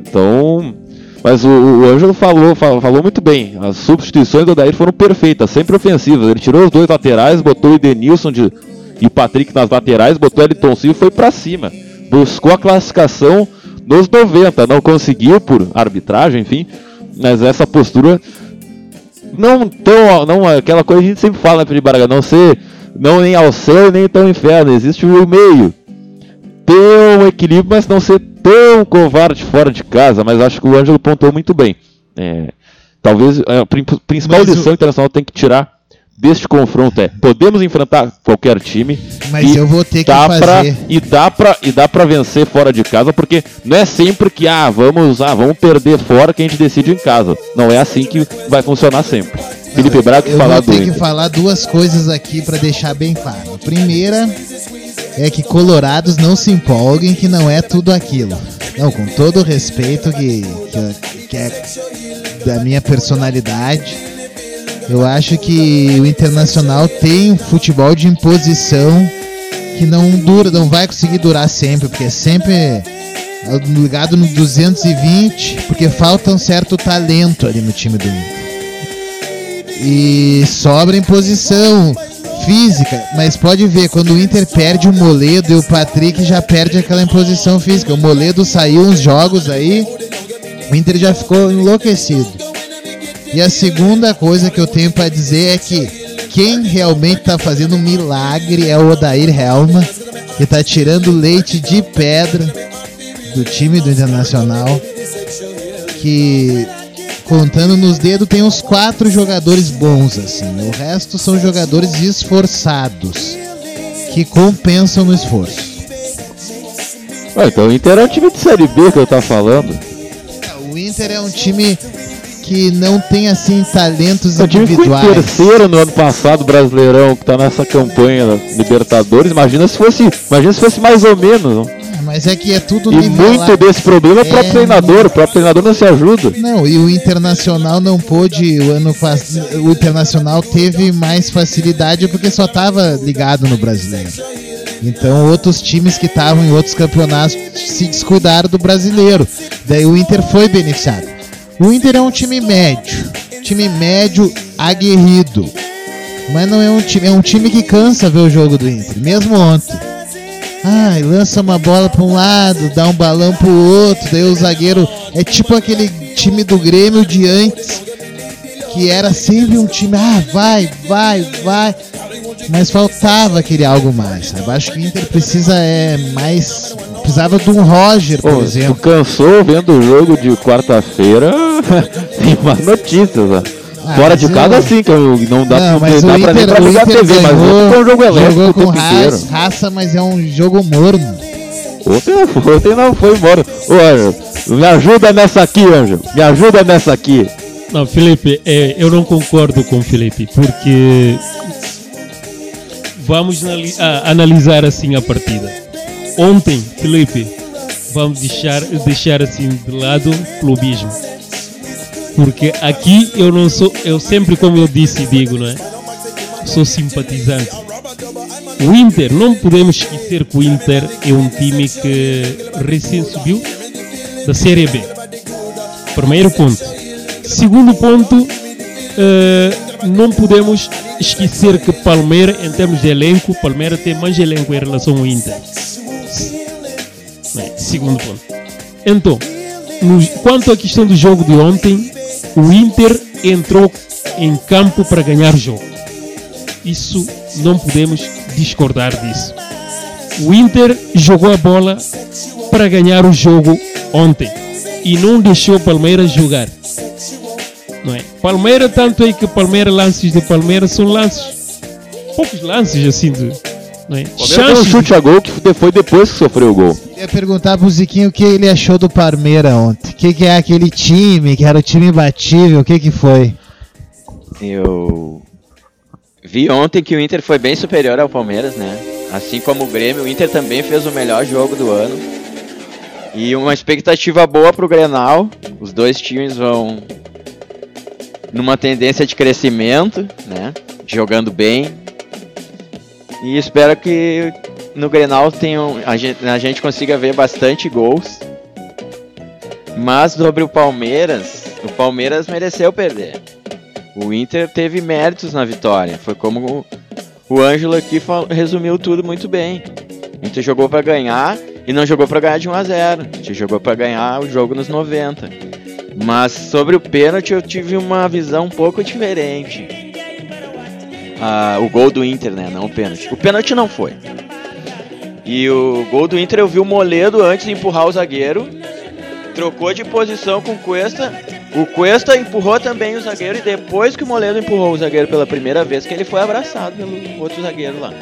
Então. Mas o, o Ângelo falou, falou muito bem. As substituições do Odair foram perfeitas, sempre ofensivas. Ele tirou os dois laterais, botou o Edenilson de, e o Patrick nas laterais, botou Elton Silva e foi para cima. Buscou a classificação nos 90. Não conseguiu por arbitragem, enfim. Mas essa postura não tão. Não, aquela coisa que a gente sempre fala, né, Felipe não ser não nem ao céu nem tão inferno. Existe o meio ter um equilíbrio, mas não ser tão covarde fora de casa. Mas acho que o Ângelo pontuou muito bem. É, talvez a principal mas lição o... internacional tem que tirar deste confronto é podemos enfrentar qualquer time mas eu vou ter que fazer pra, e dá para e dá para vencer fora de casa porque não é sempre que ah vamos ah vamos perder fora que a gente decide em casa. Não é assim que vai funcionar sempre. Felipe Braga eu vou ter que falar duas coisas aqui para deixar bem claro. A primeira é que colorados não se empolguem que não é tudo aquilo. Não, com todo o respeito que, que, que é da minha personalidade, eu acho que o Internacional tem um futebol de imposição que não dura, não vai conseguir durar sempre, porque é sempre ligado no 220, porque falta um certo talento ali no time do Inter. E sobra em posição física, mas pode ver, quando o Inter perde o Moledo e o Patrick já perde aquela imposição física. O Moledo saiu uns jogos aí, o Inter já ficou enlouquecido. E a segunda coisa que eu tenho para dizer é que quem realmente tá fazendo um milagre é o Odair Helma, que tá tirando leite de pedra do time do Internacional, que contando nos dedos, tem uns quatro jogadores bons, assim. O resto são jogadores esforçados, que compensam no esforço. Ué, então o Inter é um time de Série B que eu tava falando. O Inter é um time que não tem, assim, talentos o time individuais. Foi terceiro no ano passado, Brasileirão, que tá nessa campanha Libertadores. Imagina se fosse, imagina se fosse mais ou menos mas é que é tudo E muito desse problema é o próprio é... treinador, o próprio treinador não se ajuda. Não, e o Internacional não pôde, o ano o Internacional teve mais facilidade porque só estava ligado no brasileiro. Então outros times que estavam em outros campeonatos se descuidaram do brasileiro. Daí o Inter foi beneficiado. O Inter é um time médio, time médio aguerrido. Mas não é um time, é um time que cansa ver o jogo do Inter, mesmo ontem. Ai, lança uma bola para um lado, dá um balão para o outro, daí o zagueiro é tipo aquele time do Grêmio de antes, que era sempre um time, ah, vai, vai, vai, mas faltava aquele algo mais. Sabe? Acho que o Inter precisa é mais, precisava de um Roger, por exemplo. Tu cansou vendo o jogo de quarta-feira? <laughs> Tem mais notícias, né? Ah, Fora de casa, eu... sim, que não dá, não, mas dá pra, Inter, pra ligar a TV, ganhou, mas ontem um jogo elétrico jogou com raça, raça, mas é um jogo morno. Ontem, ontem não foi embora. Ô, Anjo, me ajuda nessa aqui, Anjo. Me ajuda nessa aqui. Não, Felipe, é, eu não concordo com o Felipe, porque vamos analisar assim a partida. Ontem, Felipe, vamos deixar, deixar assim de lado o clubismo porque aqui eu não sou, eu sempre, como eu disse e digo, não é? Sou simpatizante. O Inter, não podemos esquecer que o Inter é um time que recém subiu da Série B. Primeiro ponto. Segundo ponto, uh, não podemos esquecer que Palmeiras, em termos de elenco, Palmeiras tem mais elenco em relação ao Inter. Segundo ponto. Então, no, quanto à questão do jogo de ontem, o Inter entrou em campo para ganhar o jogo. Isso não podemos discordar disso. O Inter jogou a bola para ganhar o jogo ontem e não deixou o Palmeiras jogar. Não é? Palmeiras, tanto é que Palmeiras, lances de Palmeiras são lances, poucos lances assim de. Não é? Chances... um chute a gol que foi depois que sofreu o gol ia perguntar pro Ziquinho o que ele achou do Parmeira ontem. O que, que é aquele time, que era o time imbatível, o que, que foi? Eu vi ontem que o Inter foi bem superior ao Palmeiras, né? Assim como o Grêmio, o Inter também fez o melhor jogo do ano. E uma expectativa boa pro Grenal. Os dois times vão numa tendência de crescimento, né? Jogando bem. E espero que no Grenal tenham, a, gente, a gente consiga ver bastante gols. Mas sobre o Palmeiras, o Palmeiras mereceu perder. O Inter teve méritos na vitória. Foi como o, Ângelo aqui resumiu tudo muito bem. O Inter jogou para ganhar e não jogou para ganhar de 1 a 0. A gente jogou para ganhar o jogo nos 90. Mas sobre o pênalti eu tive uma visão um pouco diferente. Ah, o gol do Inter, né? Não o pênalti. O pênalti não foi. E o gol do Inter eu vi o Moledo antes de empurrar o zagueiro. Trocou de posição com o Cuesta. O Cuesta empurrou também o zagueiro e depois que o Moledo empurrou o zagueiro pela primeira vez que ele foi abraçado pelo outro zagueiro lá.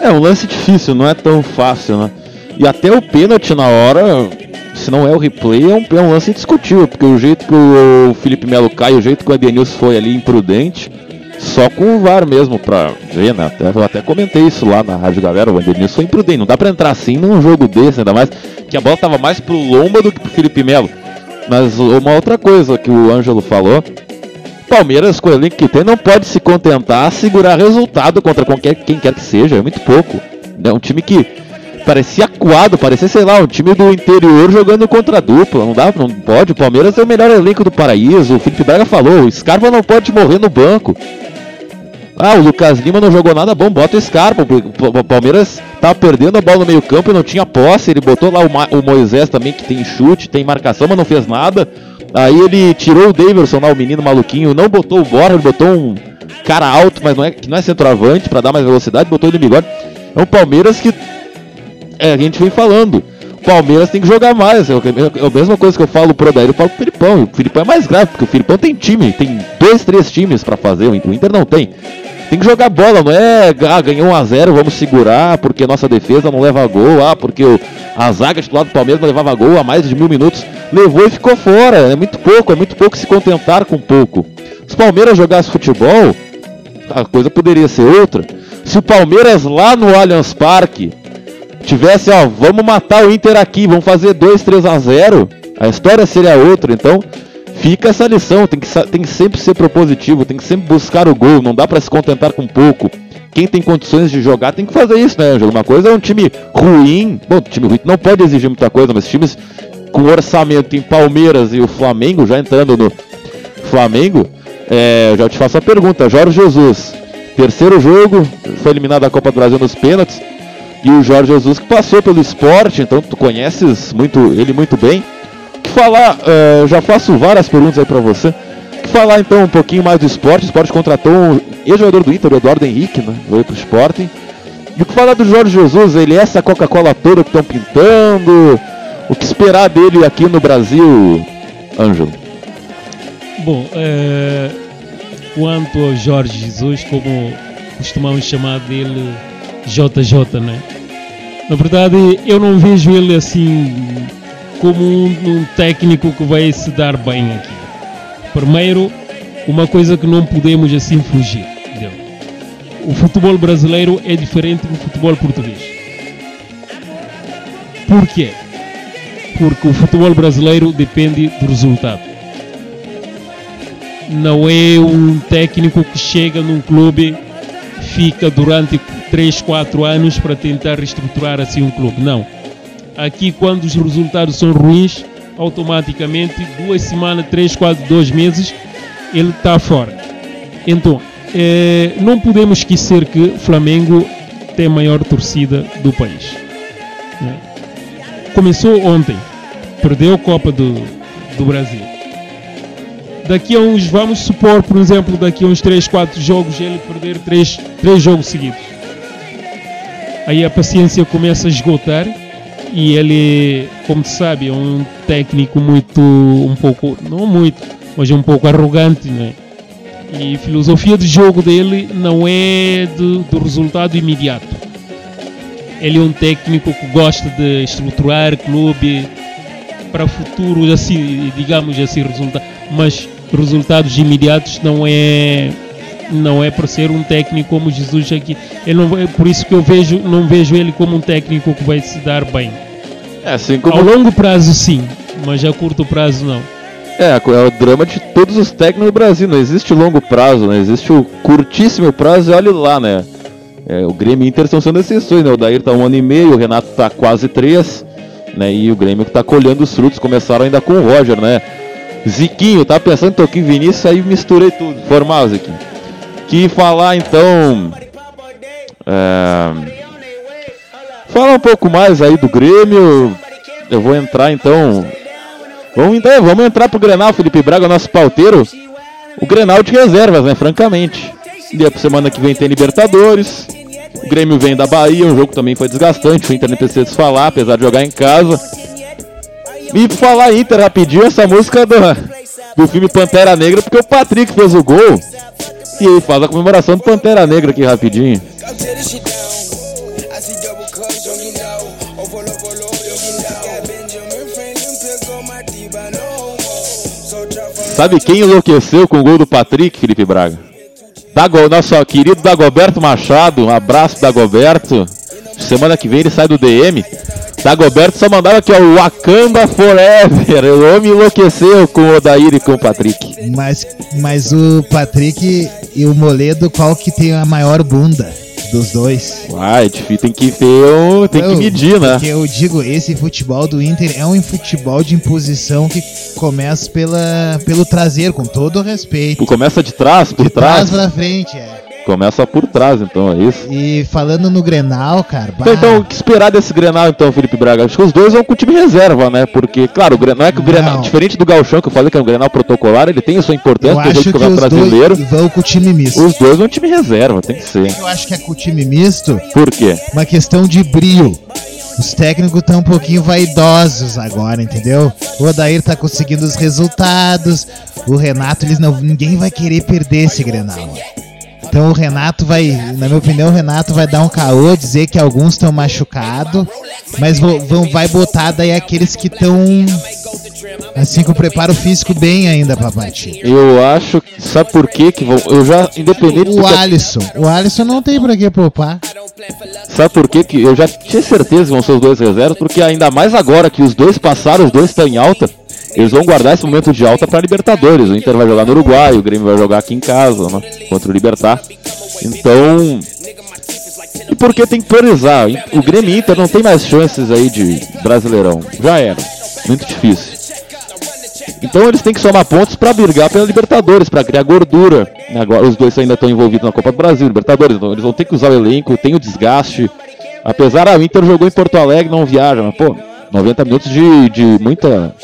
É um lance difícil, não é tão fácil, né? E até o pênalti na hora, se não é o replay, é um, é um lance discutível, porque o jeito que o Felipe Melo cai, o jeito que o Adenilson foi ali imprudente, só com o VAR mesmo pra ver, né? Eu até comentei isso lá na Rádio Galera, o Vandernis foi imprudente. Não dá pra entrar assim num jogo desse, ainda mais que a bola tava mais pro Lomba do que pro Felipe Melo. Mas uma outra coisa que o Ângelo falou. Palmeiras, com o elenco que tem, não pode se contentar a segurar resultado contra qualquer, quem quer que seja. É muito pouco. É um time que parecia acuado, parecia, sei lá, um time do interior jogando contra a dupla. Não dá, não pode. O Palmeiras é o melhor elenco do paraíso. O Felipe Braga falou: o Scarpa não pode morrer no banco. Ah, o Lucas Lima não jogou nada bom, bota o Scarpa. O Palmeiras tava perdendo a bola no meio campo e não tinha posse. Ele botou lá o, Moisés também, que tem chute, tem marcação, mas não fez nada. Aí ele tirou o Davidson lá, o menino maluquinho, não botou o Borja, ele botou um cara alto, mas não é, que não é centroavante, para dar mais velocidade, botou ele no bigode. É um Palmeiras que é, a gente vem falando. O Palmeiras tem que jogar mais. É, é a mesma coisa que eu falo pro Odair, eu falo pro Filipão. O Filipão é mais grave, porque o Filipão tem time, tem dois, três times para fazer, o Inter não tem. Tem que jogar bola, não é ah, ganhou 1 a 0 vamos segurar porque nossa defesa não leva gol, ah, porque o, a zaga titular do Palmeiras não levava gol há mais de mil minutos. Levou e ficou fora. É muito pouco, é muito pouco se contentar com pouco. Se o Palmeiras jogasse futebol, a coisa poderia ser outra. Se o Palmeiras lá no Allianz Parque tivesse, ó, vamos matar o Inter aqui, vamos fazer 2, 3 a 0, a história seria outra. Então, fica essa lição, tem que, tem que sempre ser propositivo, tem que sempre buscar o gol, não dá para se contentar com pouco. Quem tem condições de jogar tem que fazer isso, né, Ângelo? Uma coisa é um time ruim, bom, time ruim não pode exigir muita coisa, mas times com orçamento em Palmeiras e o Flamengo, já entrando no Flamengo, é, já te faço a pergunta, Jorge Jesus, terceiro jogo, foi eliminado da Copa do Brasil nos pênaltis, e o Jorge Jesus que passou pelo esporte, então tu conheces muito ele muito bem que falar, uh, já faço várias perguntas aí para você. Que falar então um pouquinho mais do esporte. O esporte contratou um ex-jogador do Inter, o Eduardo Henrique, né? Veio pro esporte. E o que falar do Jorge Jesus? Ele é essa Coca-Cola toda que estão pintando? O que esperar dele aqui no Brasil, Ângelo? Bom, é... quanto ao Jorge Jesus, como costumamos chamar dele, JJ, né? Na verdade, eu não vejo ele assim como um, um técnico que vai se dar bem aqui. Primeiro, uma coisa que não podemos assim fugir dele. O futebol brasileiro é diferente do futebol português. Por quê? Porque o futebol brasileiro depende do resultado. Não é um técnico que chega num clube, fica durante 3, 4 anos para tentar reestruturar assim um clube. Não Aqui, quando os resultados são ruins, automaticamente, duas semanas, três, quatro, dois meses, ele está fora. Então, é, não podemos esquecer que Flamengo tem a maior torcida do país. Né? Começou ontem, perdeu a Copa do, do Brasil. Daqui a uns, vamos supor, por exemplo, daqui a uns 3, 4 jogos, ele perder 3, 3 jogos seguidos. Aí a paciência começa a esgotar e ele, como se sabe, é um técnico muito, um pouco, não muito, mas é um pouco arrogante, né? E a filosofia de jogo dele não é do, do resultado imediato. Ele é um técnico que gosta de estruturar clube para futuros, assim, digamos assim, resulta mas resultados imediatos não é não é para ser um técnico como Jesus aqui. Ele não, é por isso que eu vejo, não vejo ele como um técnico que vai se dar bem. É, assim como... Ao longo prazo sim, mas a curto prazo não. É, é o drama de todos os técnicos no Brasil. Não existe longo prazo, né? Existe o curtíssimo prazo e olha lá, né? É, o Grêmio e Inter estão sendo exceções, né? O Dair tá um ano e meio, o Renato tá quase três, né? E o Grêmio que tá colhendo os frutos, começaram ainda com o Roger, né? Ziquinho, tá pensando em Toquinho Vinícius, aí misturei tudo. Formal, Ziquinho. Que falar então. É... Falar um pouco mais aí do Grêmio. Eu vou entrar então. Vamos, então, vamos entrar pro Grenal, Felipe Braga, nosso pauteiro. O Grenal de reservas, né? Francamente. Dia por semana que vem tem Libertadores. O Grêmio vem da Bahia, um jogo também foi desgastante. O Inter nem precisa desfalar, apesar de jogar em casa. E falar Inter rapidinho, essa música do, do filme Pantera Negra, porque o Patrick fez o gol. E ele faz a comemoração do Pantera Negra aqui rapidinho. Sabe quem enlouqueceu com o gol do Patrick, Felipe Braga? Dago, nosso querido Dagoberto Machado, um abraço Dagoberto. Semana que vem ele sai do DM. Dagoberto só mandava aqui, ó, Wakanda Forever. O homem enlouqueceu com o Odair e com o Patrick. Mas, mas o Patrick e o Moledo, qual que tem a maior bunda dos dois? Uai, difícil, tem que ter, um, tem que medir, né? Porque eu digo, esse futebol do Inter é um futebol de imposição que começa pela, pelo traseiro, com todo o respeito. Começa de trás, por De trás. trás pra frente, é. Começa por trás, então, é isso. E falando no Grenal, cara, Então, bah, então, o que esperar desse Grenal, então, Felipe Braga? Acho que os dois vão com o time reserva, né? Porque, claro, o Grenal, não é que o Grenal, Não. diferente do Galchão, que eu falei que é um Grenal protocolar, ele tem a sua eu importância, o acho que Campeonato Brasileiro. dois vão com o time misto. Os dois vão time reserva, tem que ser. Eu acho que é com o time misto Por quê? uma questão de brio. Os técnicos estão um pouquinho vaidosos agora, entendeu? O Odair tá conseguindo os resultados. O Renato, eles não, ninguém vai querer perder esse Grenal. Então o Renato vai, na minha opinião, o Renato vai dar um caô, dizer que alguns estão machucados, mas vão, vai botar daí aqueles que estão assim com o preparo físico bem ainda pra partir. Eu acho. Sabe por quê que vão. Eu já, independente O. Alisson, o Alisson não tem pra que poupar. Sabe por quê que eu já tinha certeza que vão ser os dois reservas? Porque ainda mais agora que os dois passaram, os dois estão em alta. Eles vão guardar esse momento de alta para Libertadores. O Inter vai jogar no Uruguai, o Grêmio vai jogar aqui em casa, né? Contra o Libertar. Então. E porque tem que priorizar. O Grêmio Inter não tem mais chances aí de Brasileirão. Já era. Muito difícil. Então eles têm que somar pontos para brigar pela Libertadores, para criar gordura. Agora os dois ainda estão envolvidos na Copa do Brasil, Libertadores, então eles vão ter que usar o elenco, tem o desgaste. Apesar a Inter jogou em Porto Alegre, não viaja, mas pô, 90 minutos de, de muita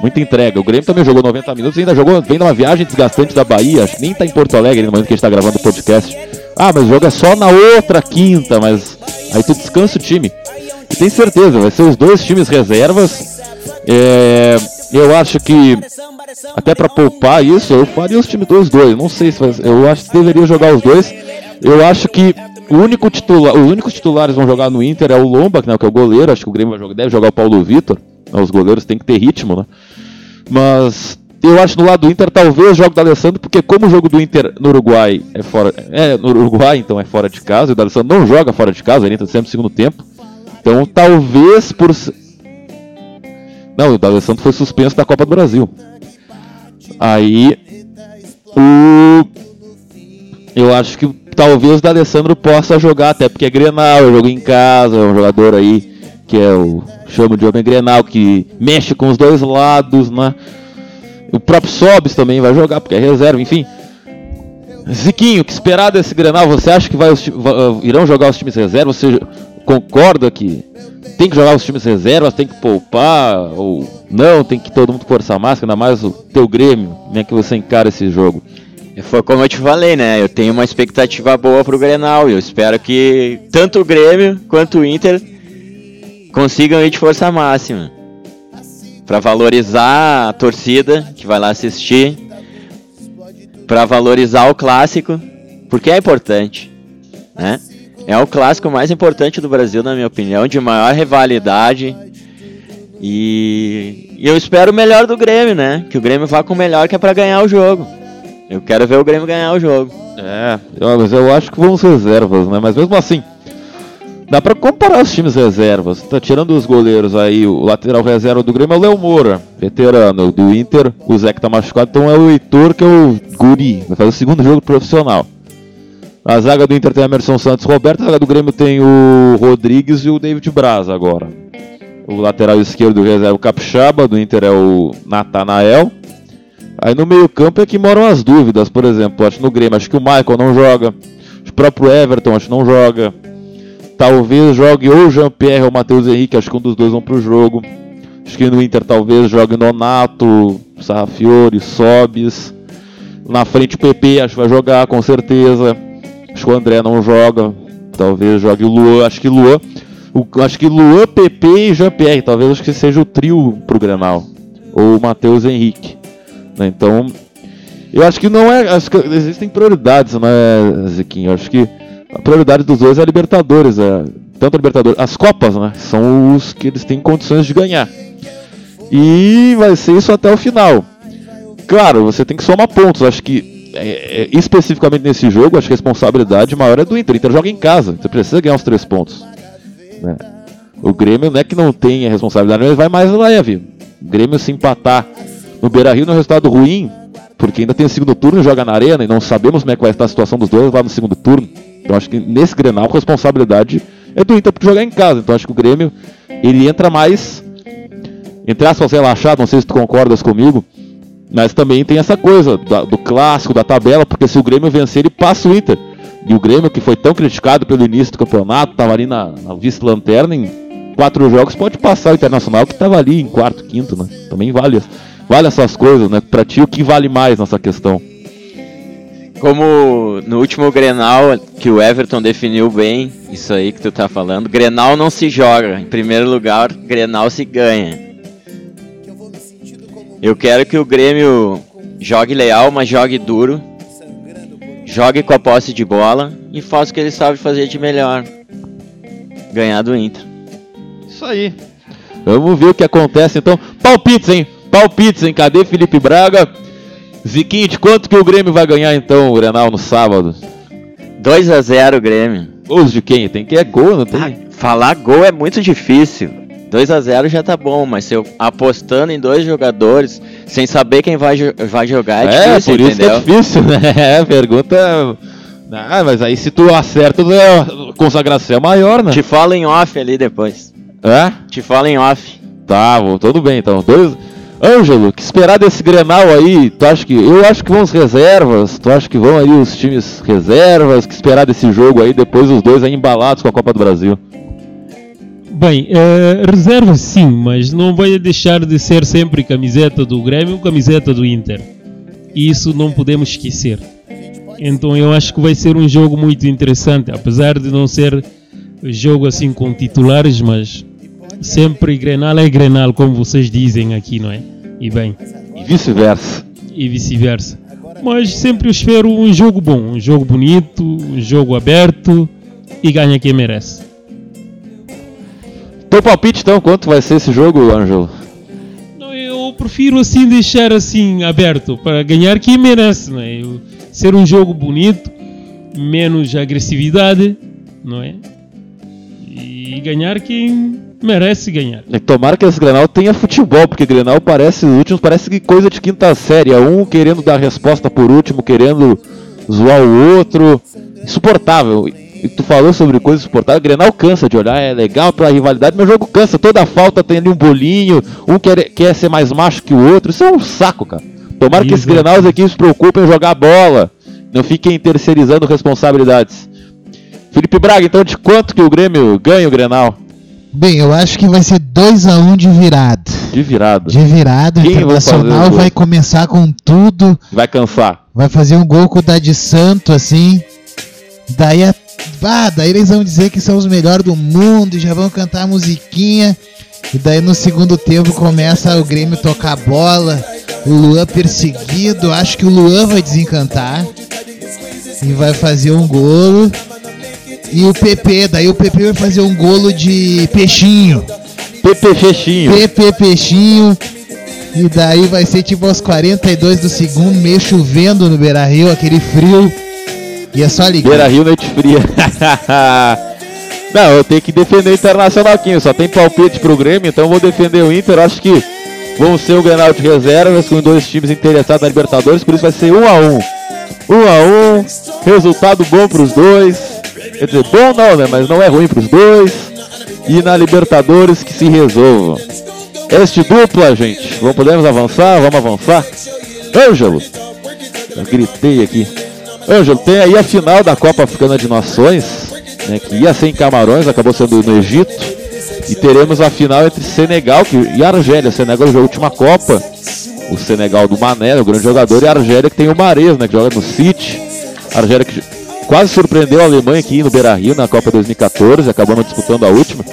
muita entrega. O Grêmio também jogou 90 minutos ainda jogou, vem numa viagem desgastante da Bahia, acho que nem tá em Porto Alegre no momento que a gente tá gravando o podcast. Ah, mas o jogo é só na outra quinta, mas aí tu descansa o time. E tem certeza, vai ser os dois times reservas. É, eu acho que até pra poupar isso, eu faria os times dos dois. Não sei se vai, eu acho que deveria jogar os dois. Eu acho que o único titular, os únicos titulares vão jogar no Inter é o Lomba, né, que é o goleiro. Acho que o Grêmio jogar, deve jogar o Paulo Vitor. Os goleiros têm que ter ritmo, né? Mas eu acho no lado do Inter talvez o D'Alessandro, porque como o jogo do Inter no Uruguai é fora, é no Uruguai, então é fora de casa, e o D'Alessandro não joga fora de casa, ele entra sempre no segundo tempo. Então talvez por não, o D'Alessandro foi suspenso da Copa do Brasil. Aí o eu acho que talvez o D'Alessandro possa jogar, até porque é Grenal, é jogo em casa, é um jogador aí que é o chamo de homem Grenal, que mexe com os dois lados, né? O próprio Sobis também vai jogar, porque é reserva, enfim. Ziquinho, que esperar desse Grenal? Você acha que vai, ah, irão jogar os times reservas? Você concorda que tem que jogar os times reservas, tem que poupar, ou não, tem que todo mundo forçar a máscara, ainda mais o teu Grêmio, como é que você encara esse jogo? Foi como eu te falei, né? Eu tenho uma expectativa boa pro Grenal eu espero que tanto o Grêmio quanto o Inter consigam ir de força máxima. Pra valorizar a torcida que vai lá assistir, Pra valorizar o clássico, porque é importante, né? É o clássico mais importante do Brasil, na minha opinião, de maior rivalidade. E, eu espero o melhor do Grêmio, né? Que o Grêmio vá com o melhor que é pra ganhar o jogo. Eu quero ver o Grêmio ganhar o jogo. É, mas eu acho que vão ser reservas, né? Mas mesmo assim, dá pra comparar os times reservas. Tá tirando os goleiros aí, o lateral reserva do Grêmio é o Léo Moura, veterano. Do Inter, o Zé que tá machucado, então é o Heitor, que é o guri. Vai fazer o segundo jogo profissional. A zaga do Inter tem Emerson Santos Roberto, a zaga do Grêmio tem o Rodrigues e o David Braz agora. O lateral esquerdo reserva o Capixaba, do Inter é o Natanael. Aí no meio campo é que moram as dúvidas, por exemplo, acho no Grêmio, acho que o Michael não joga, o próprio Everton acho que não joga. Talvez jogue ou o Jean-Pierre ou o Matheus Henrique, acho que um dos dois vão pro jogo. Acho que no Inter talvez jogue Nonato, Sarrafiore, Sobis. Na frente o PP acho que vai jogar com certeza. Acho que o André não joga. Talvez jogue o Luan, acho que Luan. o- acho que Luan, PP e Jean-Pierre, talvez acho que seja o trio pro Grenal. Ou o Matheus Henrique. né? Então, eu acho que não é. Acho que existem prioridades, né, Ziquinho? Eu acho que a prioridade dos dois é a Libertadores. É, tanto a Libertadores. As Copas, né? São os que eles têm condições de ganhar. E vai ser isso até o final. Claro, você tem que somar pontos. Acho que é, é, especificamente nesse jogo, acho que a responsabilidade maior é do Inter. O Inter joga em casa, você precisa ganhar os três pontos. Né? O Grêmio não é que não tem a responsabilidade, mas vai mais leve. O Grêmio se empatar no Beira Rio não é um resultado ruim, porque ainda tem o segundo turno, joga na arena e não sabemos como é que vai estar a situação dos dois lá no segundo turno. Então acho que nesse Grenal a responsabilidade é do Inter por jogar em casa. Então acho que o Grêmio ele entra mais entre aspas relaxado, não sei se tu concordas comigo, mas também tem essa coisa da, do clássico, da tabela, porque se o Grêmio vencer, ele passa o Inter. E o Grêmio, que foi tão criticado pelo início do campeonato, estava ali na, na vice-lanterna, em quatro jogos pode passar o Internacional, que estava ali em quarto, quinto, né? Também vale, vale essas coisas, né? Pra ti, o que vale mais nessa questão? Como no último Grenal, que o Everton definiu bem, isso aí que tu tá falando, Grenal não se joga. Em primeiro lugar, Grenal se ganha. Eu quero que o Grêmio jogue leal, mas jogue duro. Jogue com a posse de bola e faça o que ele sabe fazer de melhor. Ganhar do Inter. Isso aí. Vamos ver o que acontece então. Palpites, hein? Palpites, hein? Cadê Felipe Braga? Ziquinho, de quanto que o Grêmio vai ganhar então o Grenal no sábado? 2 a 0 Grêmio. Gols de quem? Tem que é gol, não tem? Ah, falar gol é muito difícil. 2 a 0 já tá bom, mas se eu apostando em dois jogadores, sem saber quem vai, vai jogar, é, é difícil, por isso entendeu? que é difícil, <laughs> né? É, pergunta. Ah, mas aí se tu acerta, a consagração é maior, né? Te falo em off ali depois. É? Te falo em off. Tá, tudo bem então. Dois. Ângelo, que esperar desse Grenal aí? Tu acha que. Eu acho que vão os reservas. Tu acha que vão aí os times reservas? Que esperar desse jogo aí, depois os dois aí embalados com a Copa do Brasil? Bem, uh, reserva sim, mas não vai deixar de ser sempre camiseta do Grêmio camiseta do Inter. Isso não podemos esquecer. Então eu acho que vai ser um jogo muito interessante, apesar de não ser jogo assim com titulares, mas sempre Grenal é Grenal, como vocês dizem aqui, não é? E bem. E vice-versa. E vice-versa. Mas sempre eu espero um jogo bom, um jogo bonito, um jogo aberto e ganha quem merece. Teu palpite então, quanto vai ser esse jogo, Ângelo? Eu prefiro assim deixar assim aberto para ganhar quem merece, não é? Eu, ser um jogo bonito, menos agressividade, não é? E ganhar quem merece ganhar. Tomara que esse Grenal tenha futebol, porque Grenal parece, os últimos parece que coisa de quinta série. É um querendo dar resposta por último, querendo zoar o outro. Insuportável. E tu falou sobre coisas suportáveis. O Grenal cansa de olhar, é legal pra rivalidade, mas o jogo cansa. Toda falta tem ali um bolinho, um quer, quer ser mais macho que o outro. Isso é um saco, cara. Tomara que esse Grenal as equipes se preocupem em jogar bola. Não fiquem terceirizando responsabilidades. Felipe Braga, então de quanto que o Grêmio ganha o Grenal? Bem, eu acho que vai ser 2x1 um de virada. De virada. De virada. O Internacional vai começar com tudo. Vai cansar. Vai fazer um gol com o Dade Santo, assim. Daí a ah, daí eles vão dizer que são os melhores do mundo e já vão cantar a musiquinha. E daí no segundo tempo começa o Grêmio tocar bola. O Luan perseguido. Acho que o Luan vai desencantar. E vai fazer um golo. E o PP, daí o PP vai fazer um golo de peixinho. PP Peixinho. PP Peixinho. E daí vai ser tipo aos 42 do segundo, meio chovendo no Beira Rio, aquele frio. E é só ligar. Beira Rio noite fria. <laughs> Não, eu tenho que defender o Internacional aqui. Só tem palpite pro Grêmio, então eu vou defender o Inter. Acho que vão ser o Grenal de reservas com dois times interessados na Libertadores, por isso vai ser um a um. Um a um, resultado bom pros dois. Quer dizer, bom não, né? Mas não é ruim pros dois. E na Libertadores que se resolvam. Este dupla, gente. Vamos, podemos avançar? Vamos avançar? Ângelo! Eu gritei aqui. Ângelo, tem aí a final da Copa Africana de Nações, né, que ia ser em Camarões, acabou sendo no Egito. E teremos a final entre Senegal e Argélia. Senegal jogou a última Copa. O Senegal do Mané, o grande jogador, e a Argélia que tem o Mares, né, que joga no City. A Argélia que quase surpreendeu a Alemanha aqui no Beira Rio na Copa 2014, acabou não disputando a última.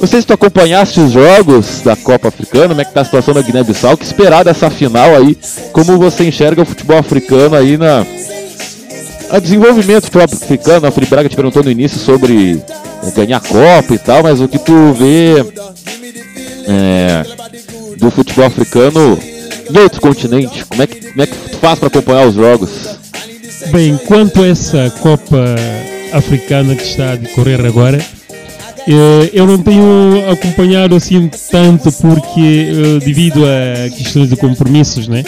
Não sei se tu acompanhaste os jogos da Copa Africana, como é que tá a situação da Guiné-Bissau, que esperar dessa final aí, como você enxerga o futebol africano aí na, a desenvolvimento próprio africano, a Felipe Braga te perguntou no início sobre é, ganhar Copa e tal, mas o que tu vê é, do futebol africano em outro continente? Como é que, como é que tu faz para acompanhar os jogos? Bem, quanto a essa Copa Africana que está a decorrer agora, eh, eu não tenho acompanhado assim tanto porque eh, devido a questões de compromissos, né?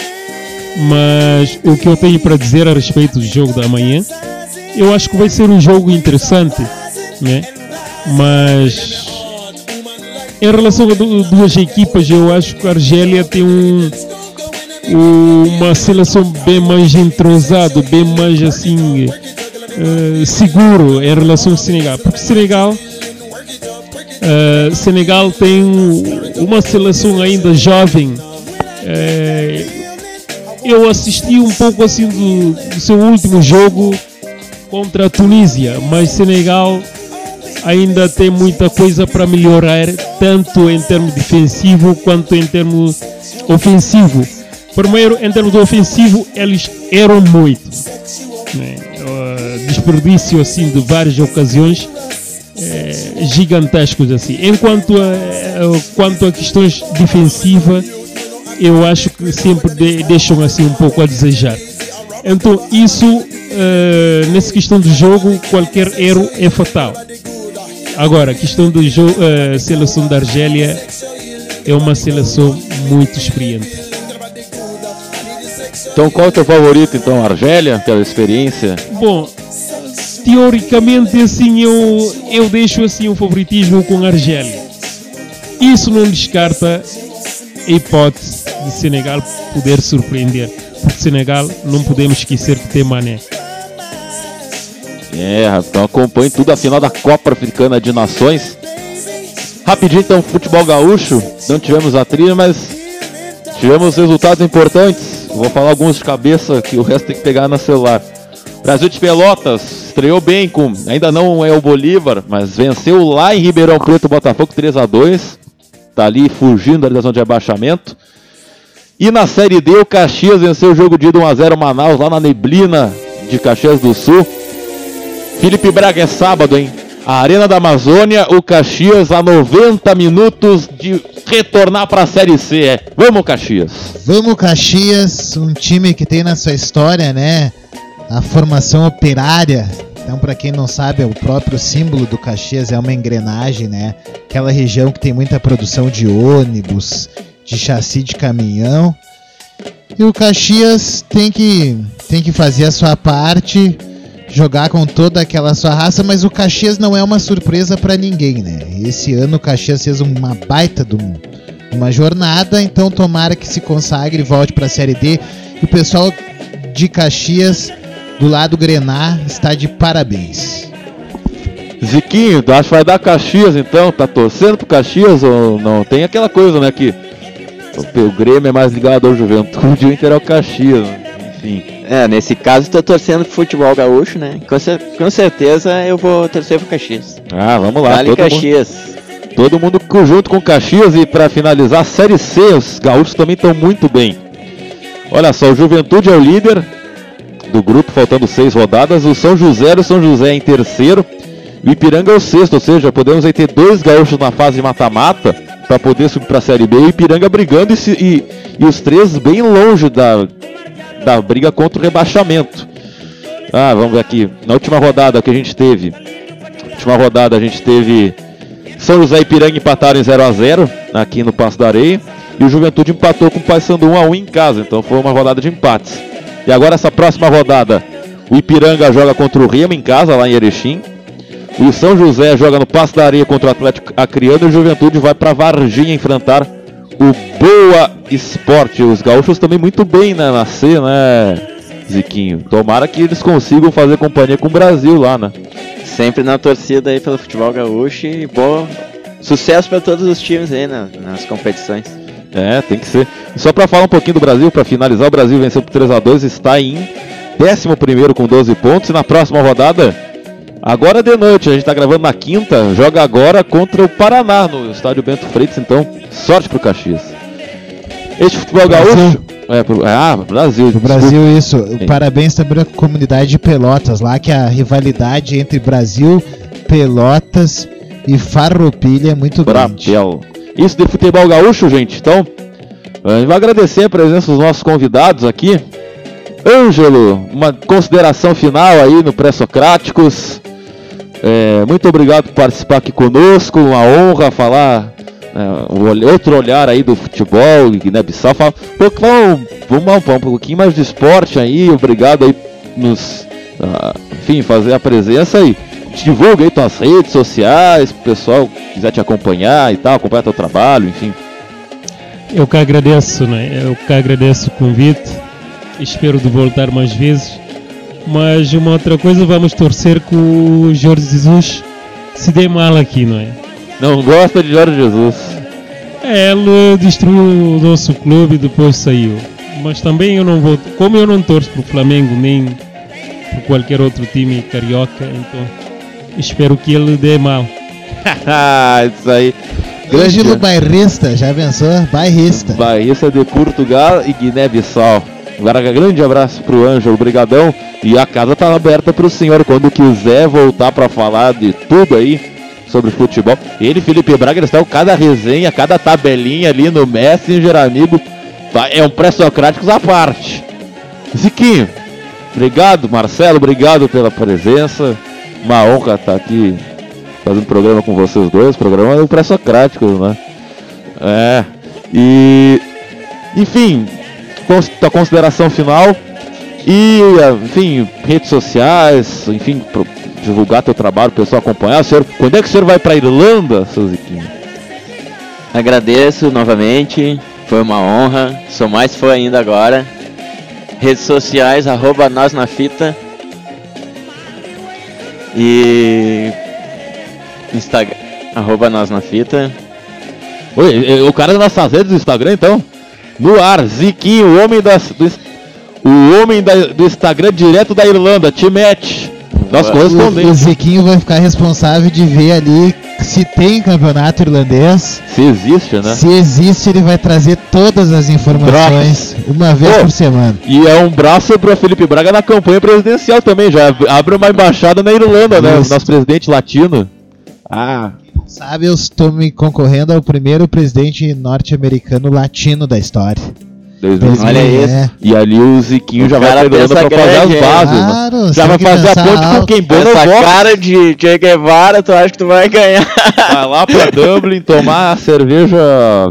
Mas o que eu tenho para dizer a respeito do jogo da manhã, eu acho que vai ser um jogo interessante, né? Mas em relação a duas equipas, eu acho que a Argélia tem um, uma seleção bem mais entrosado, bem mais assim uh, seguro em relação ao Senegal, porque Senegal uh, Senegal tem uma seleção ainda jovem. Uh, eu assisti um pouco assim do, do seu último jogo contra a Tunísia, mas Senegal ainda tem muita coisa para melhorar, tanto em termos defensivo quanto em termos ofensivo. Primeiro, em termos ofensivo, eles eram muito. Né? Uh, desperdício assim de várias ocasiões é, gigantescos assim. Enquanto a, quanto a questões defensivas, eu acho que sempre de, deixam assim um pouco a desejar. Então isso, uh, nessa questão do jogo, qualquer erro é fatal. Agora, a questão da uh, seleção da Argélia é uma seleção muito experiente. Então qual é o teu favorito então, Argélia, pela experiência? Bom, teoricamente assim eu, eu deixo assim o favoritismo com Argélia. Isso não descarta a hipótese de Senegal poder surpreender. Porque Senegal não podemos esquecer que tem Mané. É, então acompanhe tudo a final da Copa Africana de Nações. Rapidinho então, futebol gaúcho. Não tivemos a trilha, mas tivemos resultados importantes. Vou falar alguns de cabeça que o resto tem que pegar no celular. Brasil de Pelotas estreou bem com, ainda não é o Bolívar, mas venceu lá em Ribeirão Preto o Botafogo 3 a 2. Tá ali fugindo da zona de abaixamento. E na Série D o Caxias venceu o jogo de 1 a 0 Manaus lá na neblina de Caxias do Sul. Felipe Braga é sábado, hein? A Arena da Amazônia, o Caxias a 90 minutos de retornar para a Série C. É. Vamos, Caxias. Vamos, Caxias, um time que tem na sua história, né? A formação operária. Então, para quem não sabe, é o próprio símbolo do Caxias é uma engrenagem, né? Aquela região que tem muita produção de ônibus, de chassi de caminhão. E o Caxias tem que, tem que fazer a sua parte jogar com toda aquela sua raça, mas o Caxias não é uma surpresa para ninguém, né? Esse ano o Caxias fez uma baita de uma jornada, então tomara que se consagre e volte para a Série D. E o pessoal de Caxias, do lado Grenar, está de parabéns. Ziquinho, acho que vai dar Caxias então, tá torcendo pro Caxias ou não? Tem aquela coisa, né, que o Grêmio é mais ligado ao Juventude o Inter é o Caxias, enfim. É, nesse caso estou torcendo pro futebol gaúcho, né? Com, cer com, certeza eu vou torcer pro Caxias. Ah, vamos lá. Vale Caxias. Mundo, todo mundo junto com Caxias e para finalizar Série C, os gaúchos também estão muito bem. Olha só, o Juventude é o líder do grupo, faltando seis rodadas. O São José, o São José é em terceiro. O Ipiranga é o sexto, ou seja, podemos aí ter dois gaúchos na fase de mata-mata para poder subir para a Série B. O Ipiranga brigando e, e, e os três bem longe da, da briga contra o rebaixamento. Ah, vamos ver aqui. Na última rodada que a gente teve. Última rodada a gente teve São José e Ipiranga empataram em 0 a 0 aqui no Passo da Areia. E o Juventude empatou com o Paysandu 1 a 1 em casa. Então foi uma rodada de empates. E agora essa próxima rodada, o Ipiranga joga contra o Remo em casa, lá em Erechim. O São José joga no Passo da Areia contra o Atlético Acreano e o Juventude vai para Varginha enfrentar o Boa Esporte. Os gaúchos também muito bem né, na C, né, Ziquinho? Tomara que eles consigam fazer companhia com o Brasil lá, né? Sempre na torcida aí pelo futebol gaúcho e bom sucesso para todos os times aí né, nas competições. É, tem que ser. Só para falar um pouquinho do Brasil, para finalizar, o Brasil venceu por 3 a 2 está em 11 com 12 pontos e na próxima rodada Agora de noite, a gente está gravando na quinta, joga agora contra o Paraná no estádio Bento Freitas, então sorte pro Caxias. Este futebol Brasil. gaúcho. É, pro, ah, Brasil. Pro Brasil, isso. Sim. Parabéns também à comunidade de Pelotas, lá que a rivalidade entre Brasil, Pelotas e Farroupilha é muito grande. Isso de futebol gaúcho, gente. Então, a gente vai agradecer a presença dos nossos convidados aqui. Ângelo, uma consideração final aí no Pré-Socráticos. É, muito obrigado por participar aqui conosco, uma honra falar é, outro olhar aí do futebol, Guiné-Bissau. Vamos, vamos, vamos um pouquinho mais de esporte aí, obrigado aí nos, uh, enfim, fazer a presença aí. Divulga aí tuas redes sociais, o pessoal quiser te acompanhar e tal, acompanhar teu trabalho, enfim. Eu que agradeço, né? Eu que agradeço o convite. Espero de voltar mais vezes. Mas uma outra coisa, vamos torcer que o Jorge Jesus se dê mal aqui, não é? Não gosta de Jorge Jesus. É, ele destruiu o nosso clube e depois saiu. Mas também eu não vou. Como eu não torço para o Flamengo nem por qualquer outro time carioca, então espero que ele dê mal. <laughs> Isso aí. Ângelo Bairrista, já pensou? Bairrista. Bairrista de Portugal e Guiné-Bissau. Agora, grande abraço pro Ângelo, brigadão. E a casa tá aberta pro senhor quando quiser voltar para falar de tudo aí sobre futebol. Ele, Felipe Braga, eles estão cada resenha, cada tabelinha ali no Messenger, amigo. É um pré-socráticos à parte. Ziquinho, obrigado, Marcelo, obrigado pela presença. Uma honra estar aqui fazendo programa com vocês dois. Programa do pré-socráticos, né? É. E. Enfim, tua consideração final. E, enfim, redes sociais, enfim, divulgar teu trabalho, o pessoal acompanhar. O senhor, quando é que o senhor vai para Irlanda, seu Ziquinho? Agradeço novamente, foi uma honra. Sou mais fã ainda agora. Redes sociais, arroba nós na fita. E Instagram, arroba nós na fita. Oi, o cara das nossas redes do Instagram então? No ar, Ziquinho, o homem das, do, o homem da, do Instagram direto da Irlanda, Timete. Nosso correspondente. O, o Ziquinho vai ficar responsável de ver ali se tem campeonato irlandês. Se existe, né? Se existe, ele vai trazer todas as informações Drops. uma vez Pô, por semana. E é um braço para Felipe Braga na campanha presidencial também. Já abre uma embaixada na Irlanda, né? Nosso presidente latino. Ah, Sabe, eu estou me concorrendo ao primeiro presidente norte-americano latino da história. 2000, Olha isso. É. E ali o Ziquinho o já vai treinando pra fazer as bases. Né? Claro, Já vai fazer a ponte alto. com quem bom Essa cara de Che Guevara, tu acha que tu vai ganhar? Vai lá pra Dublin tomar a cerveja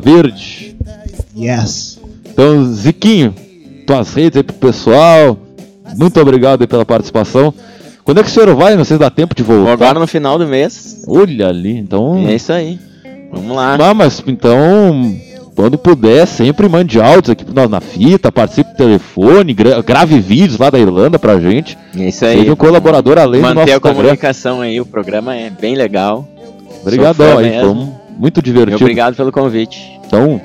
verde. Yes. Então, Ziquinho, tuas redes aí pro pessoal. Muito obrigado aí pela participação. Quando é que o senhor vai? Não sei se dá tempo de voltar. Agora no final do mês. Olha ali, então. É isso aí. Vamos lá. Ah, mas então, quando puder, sempre mande áudios aqui na, na fita, participe do telefone, gra grave vídeos lá da Irlanda pra gente. É isso aí. Seja um colaborador além Manter do nosso a comunicação aí, o programa é bem legal. Obrigadão aí, foi muito divertido. obrigado pelo convite. Então,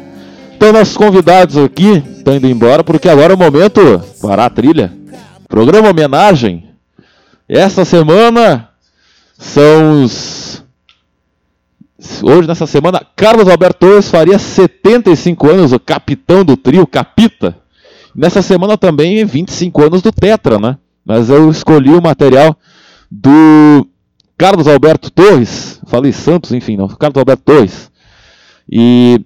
então nossos convidados aqui estão indo embora porque agora é o momento parar a trilha. Programa homenagem essa semana são os. Hoje, nessa semana, Carlos Alberto Torres faria 75 anos, o capitão do trio, Capita. Nessa semana também 25 anos do Tetra, né? Mas eu escolhi o material do Carlos Alberto Torres. Falei Santos, enfim, não. Carlos Alberto Torres. E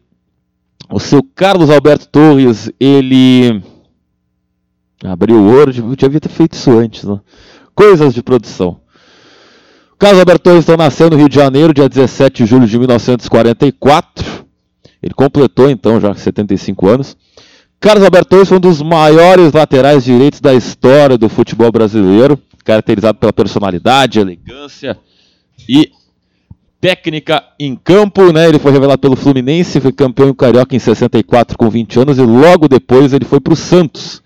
o seu Carlos Alberto Torres, ele abriu o Word, eu devia ter feito isso antes, né? coisas de produção. Carlos Alberto Torres então, nasceu no Rio de Janeiro, dia 17 de julho de 1944. Ele completou então já 75 anos. Carlos Alberto Torres foi um dos maiores laterais direitos da história do futebol brasileiro, caracterizado pela personalidade, elegância e técnica em campo, né? Ele foi revelado pelo Fluminense, foi campeão carioca em 64 com 20 anos e logo depois ele foi para o Santos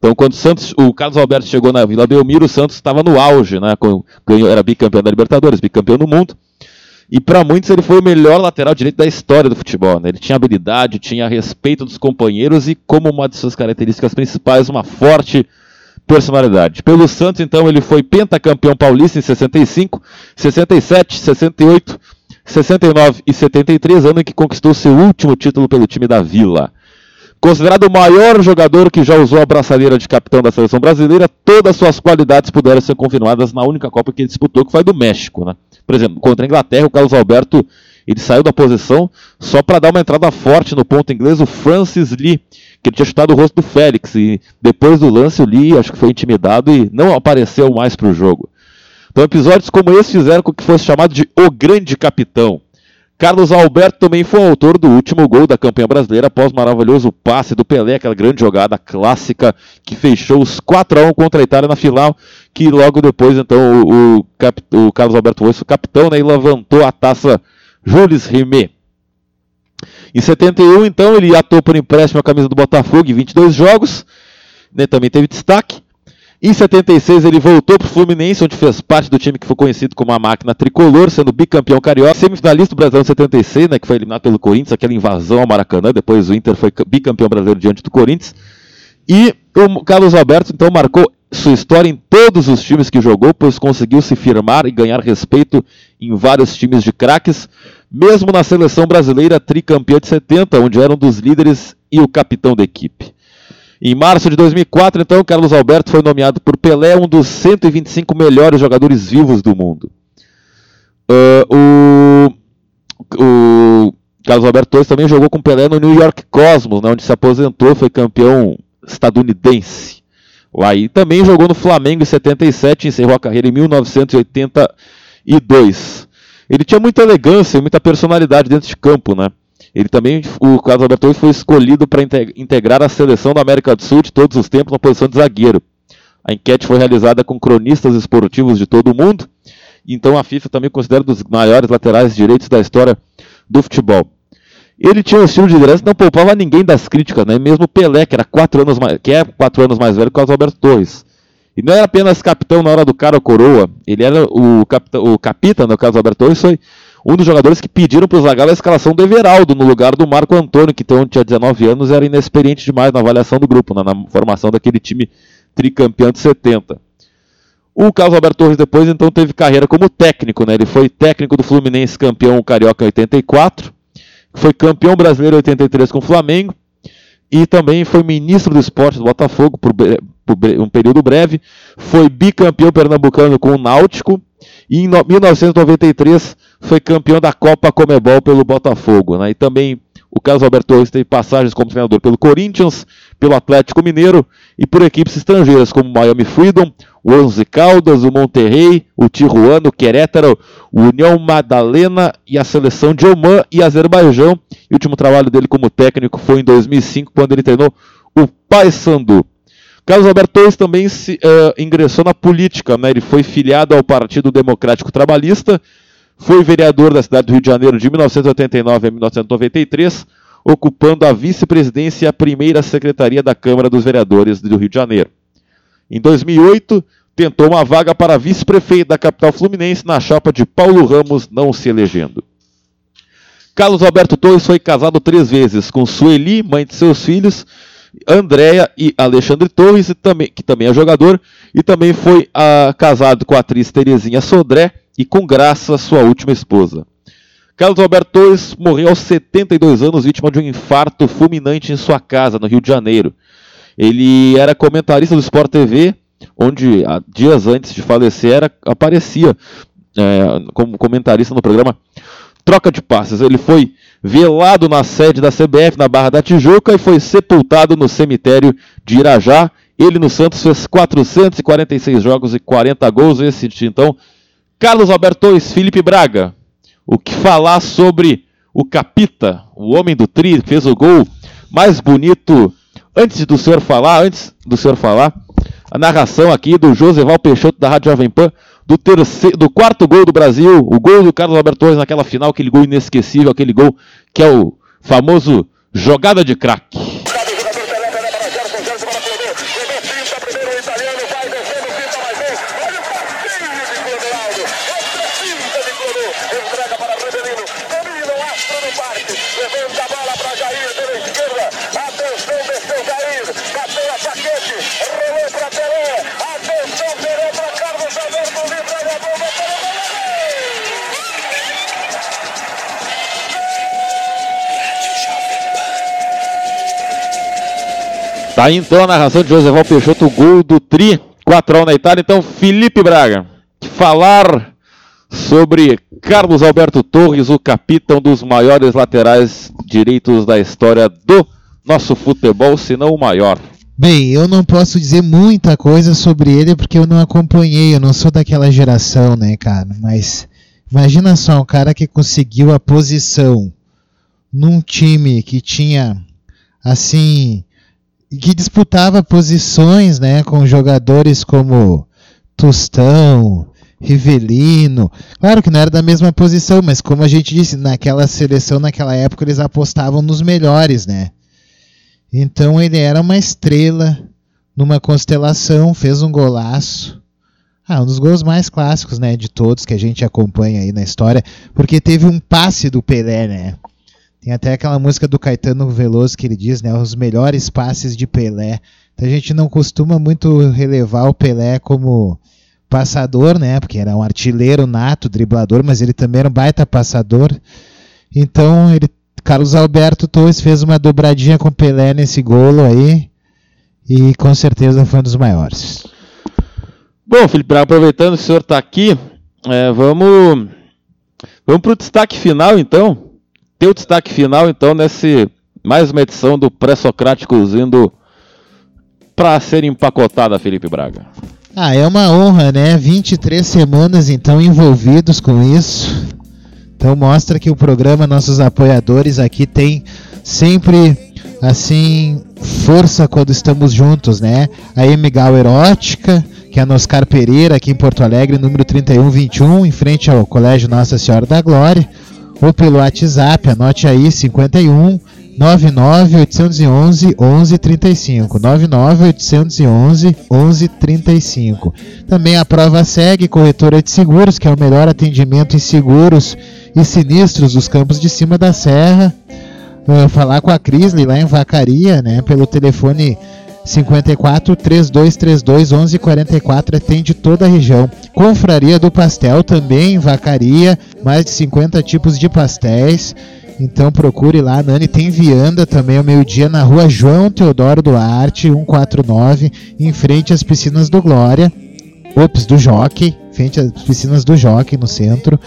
então, quando o Santos, o Carlos Alberto chegou na Vila Belmiro, o Santos estava no auge, né? Ganhou, era bicampeão da Libertadores, bicampeão do mundo. E para muitos ele foi o melhor lateral direito da história do futebol. Né? Ele tinha habilidade, tinha respeito dos companheiros e, como uma de suas características principais, uma forte personalidade. Pelo Santos, então, ele foi pentacampeão paulista em 65, 67, 68, 69 e 73, ano em que conquistou seu último título pelo time da Vila. Considerado o maior jogador que já usou a braçadeira de capitão da seleção brasileira, todas suas qualidades puderam ser confirmadas na única Copa que ele disputou, que foi do México. Né? Por exemplo, contra a Inglaterra, o Carlos Alberto Ele saiu da posição só para dar uma entrada forte no ponto inglês, o Francis Lee, que tinha chutado o rosto do Félix. E depois do lance, o Lee acho que foi intimidado e não apareceu mais para o jogo. Então, episódios como esse fizeram com que fosse chamado de O Grande Capitão. Carlos Alberto também foi autor do último gol da campanha brasileira após o maravilhoso passe do Pelé, aquela grande jogada clássica que fechou os 4 a 1 contra a Itália na final, que logo depois então o, o, o Carlos Alberto foi o capitão né, e levantou a taça Jules Rimet. Em 71, então, ele atuou por empréstimo a camisa do Botafogo em 22 jogos, né, também teve destaque. Em 76 ele voltou para o Fluminense, onde fez parte do time que foi conhecido como a máquina tricolor, sendo bicampeão carioca, semifinalista do Brasileiro 76, né, que foi eliminado pelo Corinthians, aquela invasão ao Maracanã, depois o Inter foi bicampeão brasileiro diante do Corinthians. E o Carlos Alberto então marcou sua história em todos os times que jogou, pois conseguiu se firmar e ganhar respeito em vários times de craques, mesmo na seleção brasileira tricampeã de 70, onde era um dos líderes e o capitão da equipe. Em março de 2004, então, Carlos Alberto foi nomeado por Pelé um dos 125 melhores jogadores vivos do mundo. Uh, o, o, Carlos Alberto Torres também jogou com Pelé no New York Cosmos, né, onde se aposentou, foi campeão estadunidense. Aí também jogou no Flamengo em 77 e encerrou a carreira em 1982. Ele tinha muita elegância e muita personalidade dentro de campo, né? Ele também, o Carlos Alberto Torres foi escolhido para integrar a seleção da América do Sul de todos os tempos na posição de zagueiro. A enquete foi realizada com cronistas esportivos de todo o mundo, então a FIFA também considera um dos maiores laterais direitos da história do futebol. Ele tinha um estilo de liderança não poupava ninguém das críticas, né? mesmo Pelé, que era quatro anos mais, que é quatro anos mais velho que o Carlos Alberto Torres. E não era apenas capitão na hora do cara ou coroa, ele era o, capitão, o capitão, no caso Alberto Torres, foi um dos jogadores que pediram para o Zagallo a escalação do Everaldo no lugar do Marco Antônio, que então tinha 19 anos era inexperiente demais na avaliação do grupo, né, na formação daquele time tricampeão de 70. O Carlos Alberto Torres depois então teve carreira como técnico, né? Ele foi técnico do Fluminense campeão carioca em 84, foi campeão brasileiro em 83 com o Flamengo e também foi ministro do esporte do Botafogo por, por um período breve, foi bicampeão pernambucano com o Náutico e em 1993 foi campeão da Copa Comebol pelo Botafogo. Né? E também o Carlos Alberto Torres teve passagens como treinador pelo Corinthians, pelo Atlético Mineiro e por equipes estrangeiras como Miami Freedom, o Onze Caldas, o Monterrey, o Tijuana, o Querétaro, o União Madalena e a seleção de Oman e Azerbaijão. E o último trabalho dele como técnico foi em 2005, quando ele treinou o Paysandu. Carlos Alberto Torres também se, uh, ingressou na política, né? ele foi filiado ao Partido Democrático Trabalhista, foi vereador da cidade do Rio de Janeiro de 1989 a 1993, ocupando a vice-presidência e a primeira secretaria da Câmara dos Vereadores do Rio de Janeiro. Em 2008, tentou uma vaga para vice-prefeito da capital fluminense na chapa de Paulo Ramos, não se elegendo. Carlos Alberto Torres foi casado três vezes com Sueli, mãe de seus filhos, Andréia e Alexandre Torres, que também é jogador, e também foi uh, casado com a atriz Terezinha Sodré, e com graça sua última esposa. Carlos Alberto Torres morreu aos 72 anos, vítima de um infarto fulminante em sua casa, no Rio de Janeiro. Ele era comentarista do Sport TV, onde dias antes de falecer era, aparecia é, como comentarista no programa Troca de Passes. Ele foi velado na sede da CBF, na Barra da Tijuca, e foi sepultado no cemitério de Irajá. Ele no Santos fez 446 jogos e 40 gols. Esse então Carlos Alberto Torres, Felipe Braga. O que falar sobre o Capita, o homem do tri, fez o gol mais bonito. Antes do senhor falar, antes do senhor falar, a narração aqui do Joseval Peixoto da Rádio Jovem Pan, do, terceiro, do quarto gol do Brasil, o gol do Carlos Alberto Torres naquela final, aquele gol inesquecível, aquele gol que é o famoso jogada de craque. Tá aí então a narração de Joseval Peixoto, o gol do Tri, 4 na Itália. Então, Felipe Braga, falar sobre Carlos Alberto Torres, o capitão dos maiores laterais direitos da história do nosso futebol, se não o maior. Bem, eu não posso dizer muita coisa sobre ele porque eu não acompanhei, eu não sou daquela geração, né, cara? Mas imagina só um cara que conseguiu a posição num time que tinha assim que disputava posições, né, com jogadores como Tostão, Rivelino. Claro que não era da mesma posição, mas como a gente disse, naquela seleção, naquela época, eles apostavam nos melhores, né? Então ele era uma estrela numa constelação, fez um golaço. Ah, um dos gols mais clássicos, né, de todos que a gente acompanha aí na história, porque teve um passe do Pelé, né? Tem até aquela música do Caetano Veloso que ele diz, né, os melhores passes de Pelé. Então a gente não costuma muito relevar o Pelé como passador, né? Porque era um artilheiro nato, driblador, mas ele também era um baita passador. Então, ele, Carlos Alberto Torres fez uma dobradinha com Pelé nesse golo aí e com certeza foi um dos maiores. Bom, Felipe, aproveitando que o senhor está aqui, é, vamos vamos para o destaque final, então. Tem o destaque final, então, nesse mais uma edição do Pré-Socráticos indo para ser empacotada, Felipe Braga. Ah, é uma honra, né? 23 semanas então envolvidos com isso. Então mostra que o programa, nossos apoiadores aqui tem sempre assim força quando estamos juntos, né? A Emigal Erótica, que é a Oscar Pereira aqui em Porto Alegre, número 3121, em frente ao Colégio Nossa Senhora da Glória, ou pelo WhatsApp, anote aí 51 99811 1135. 99811 1135. Também a prova segue corretora de seguros, que é o melhor atendimento em seguros e sinistros dos campos de cima da serra. Uh, falar com a Crisley lá em Vacaria, né, pelo telefone 54 3232 1144 atende toda a região. Confraria do Pastel também Vacaria, mais de 50 tipos de pastéis. Então procure lá, Nani tem vianda também ao meio-dia na rua João Teodoro Duarte, 149, em frente às piscinas do Glória. Ops, do Jockey, frente às piscinas do Jockey no centro.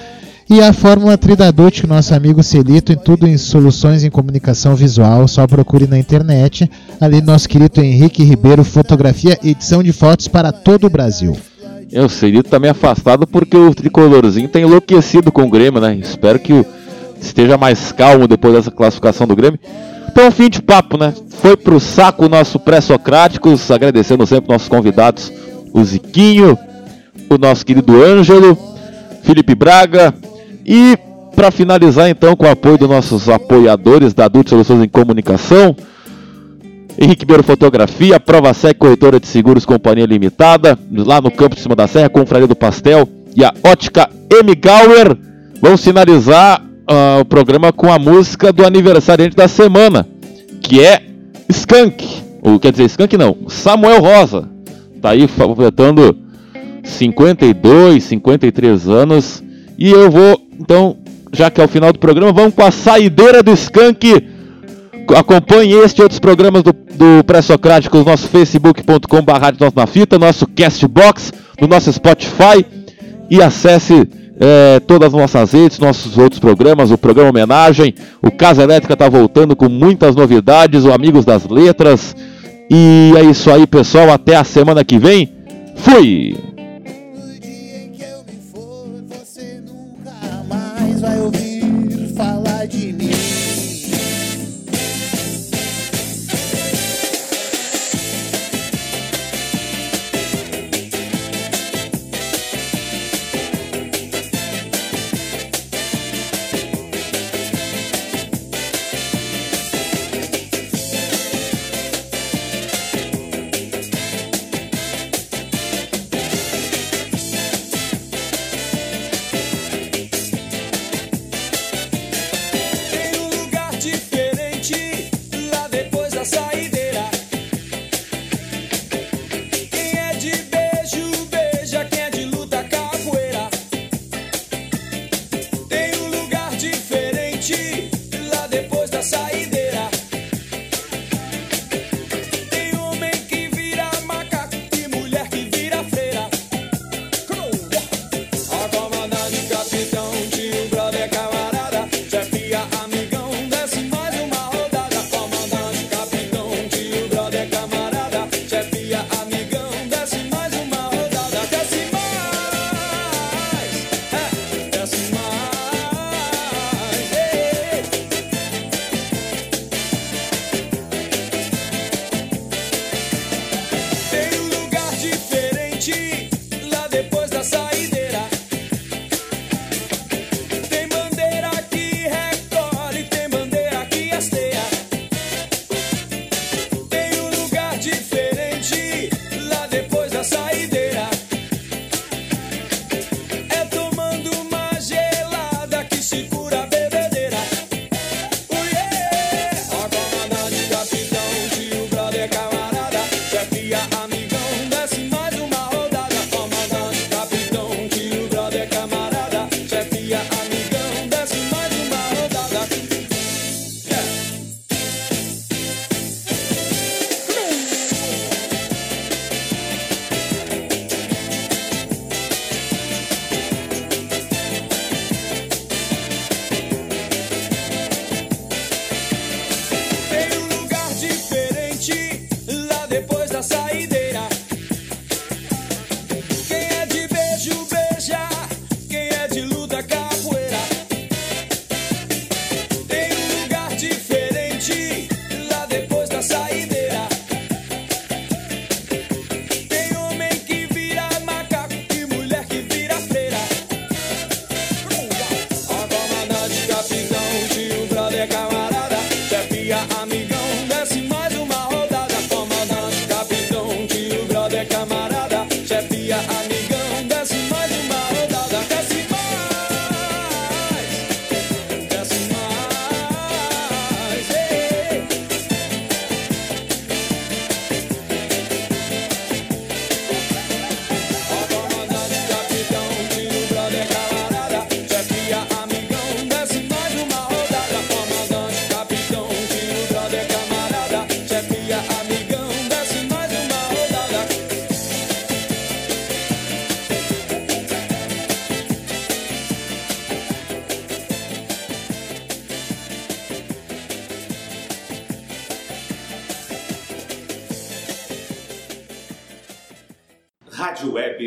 E a Fórmula Tridadute, nosso amigo Celito, em tudo em soluções em comunicação visual, só procure na internet. Ali nosso querido Henrique Ribeiro, fotografia, edição de fotos para todo o Brasil. Eu, Celito tá meio afastado porque o tricolorzinho tá enlouquecido com o Grêmio, né? Espero que o esteja mais calmo depois dessa classificação do Grêmio. Então, fim de papo, né? Foi pro saco o nosso pré-socráticos, agradecendo sempre nossos convidados, o Ziquinho, o nosso querido Ângelo, Felipe Braga e para finalizar então com o apoio dos nossos apoiadores da Adult Soluções em Comunicação, Henrique Beiro Fotografia, Prova Sec Corretora de Seguros Companhia Limitada, lá no campo de cima da serra, Confraria do Pastel e a Ótica M. Gauer. Vamos finalizar uh, o programa com a música do aniversariante da semana, que é Skank. Ou quer dizer, Skank não, Samuel Rosa. Tá aí completando 52, 53 anos. E eu vou, então, já que é o final do programa, vamos com a saideira do Skank. Acompanhe este e outros programas do, do Pré-Socráticos, nosso facebook.com.br na fita, nosso Castbox, no nosso Spotify e acesse é, todas as nossas redes, nossos outros programas, o programa Homenagem, o Casa Elétrica está voltando com muitas novidades, o Amigos das Letras. E é isso aí, pessoal. Até a semana que vem. Fui!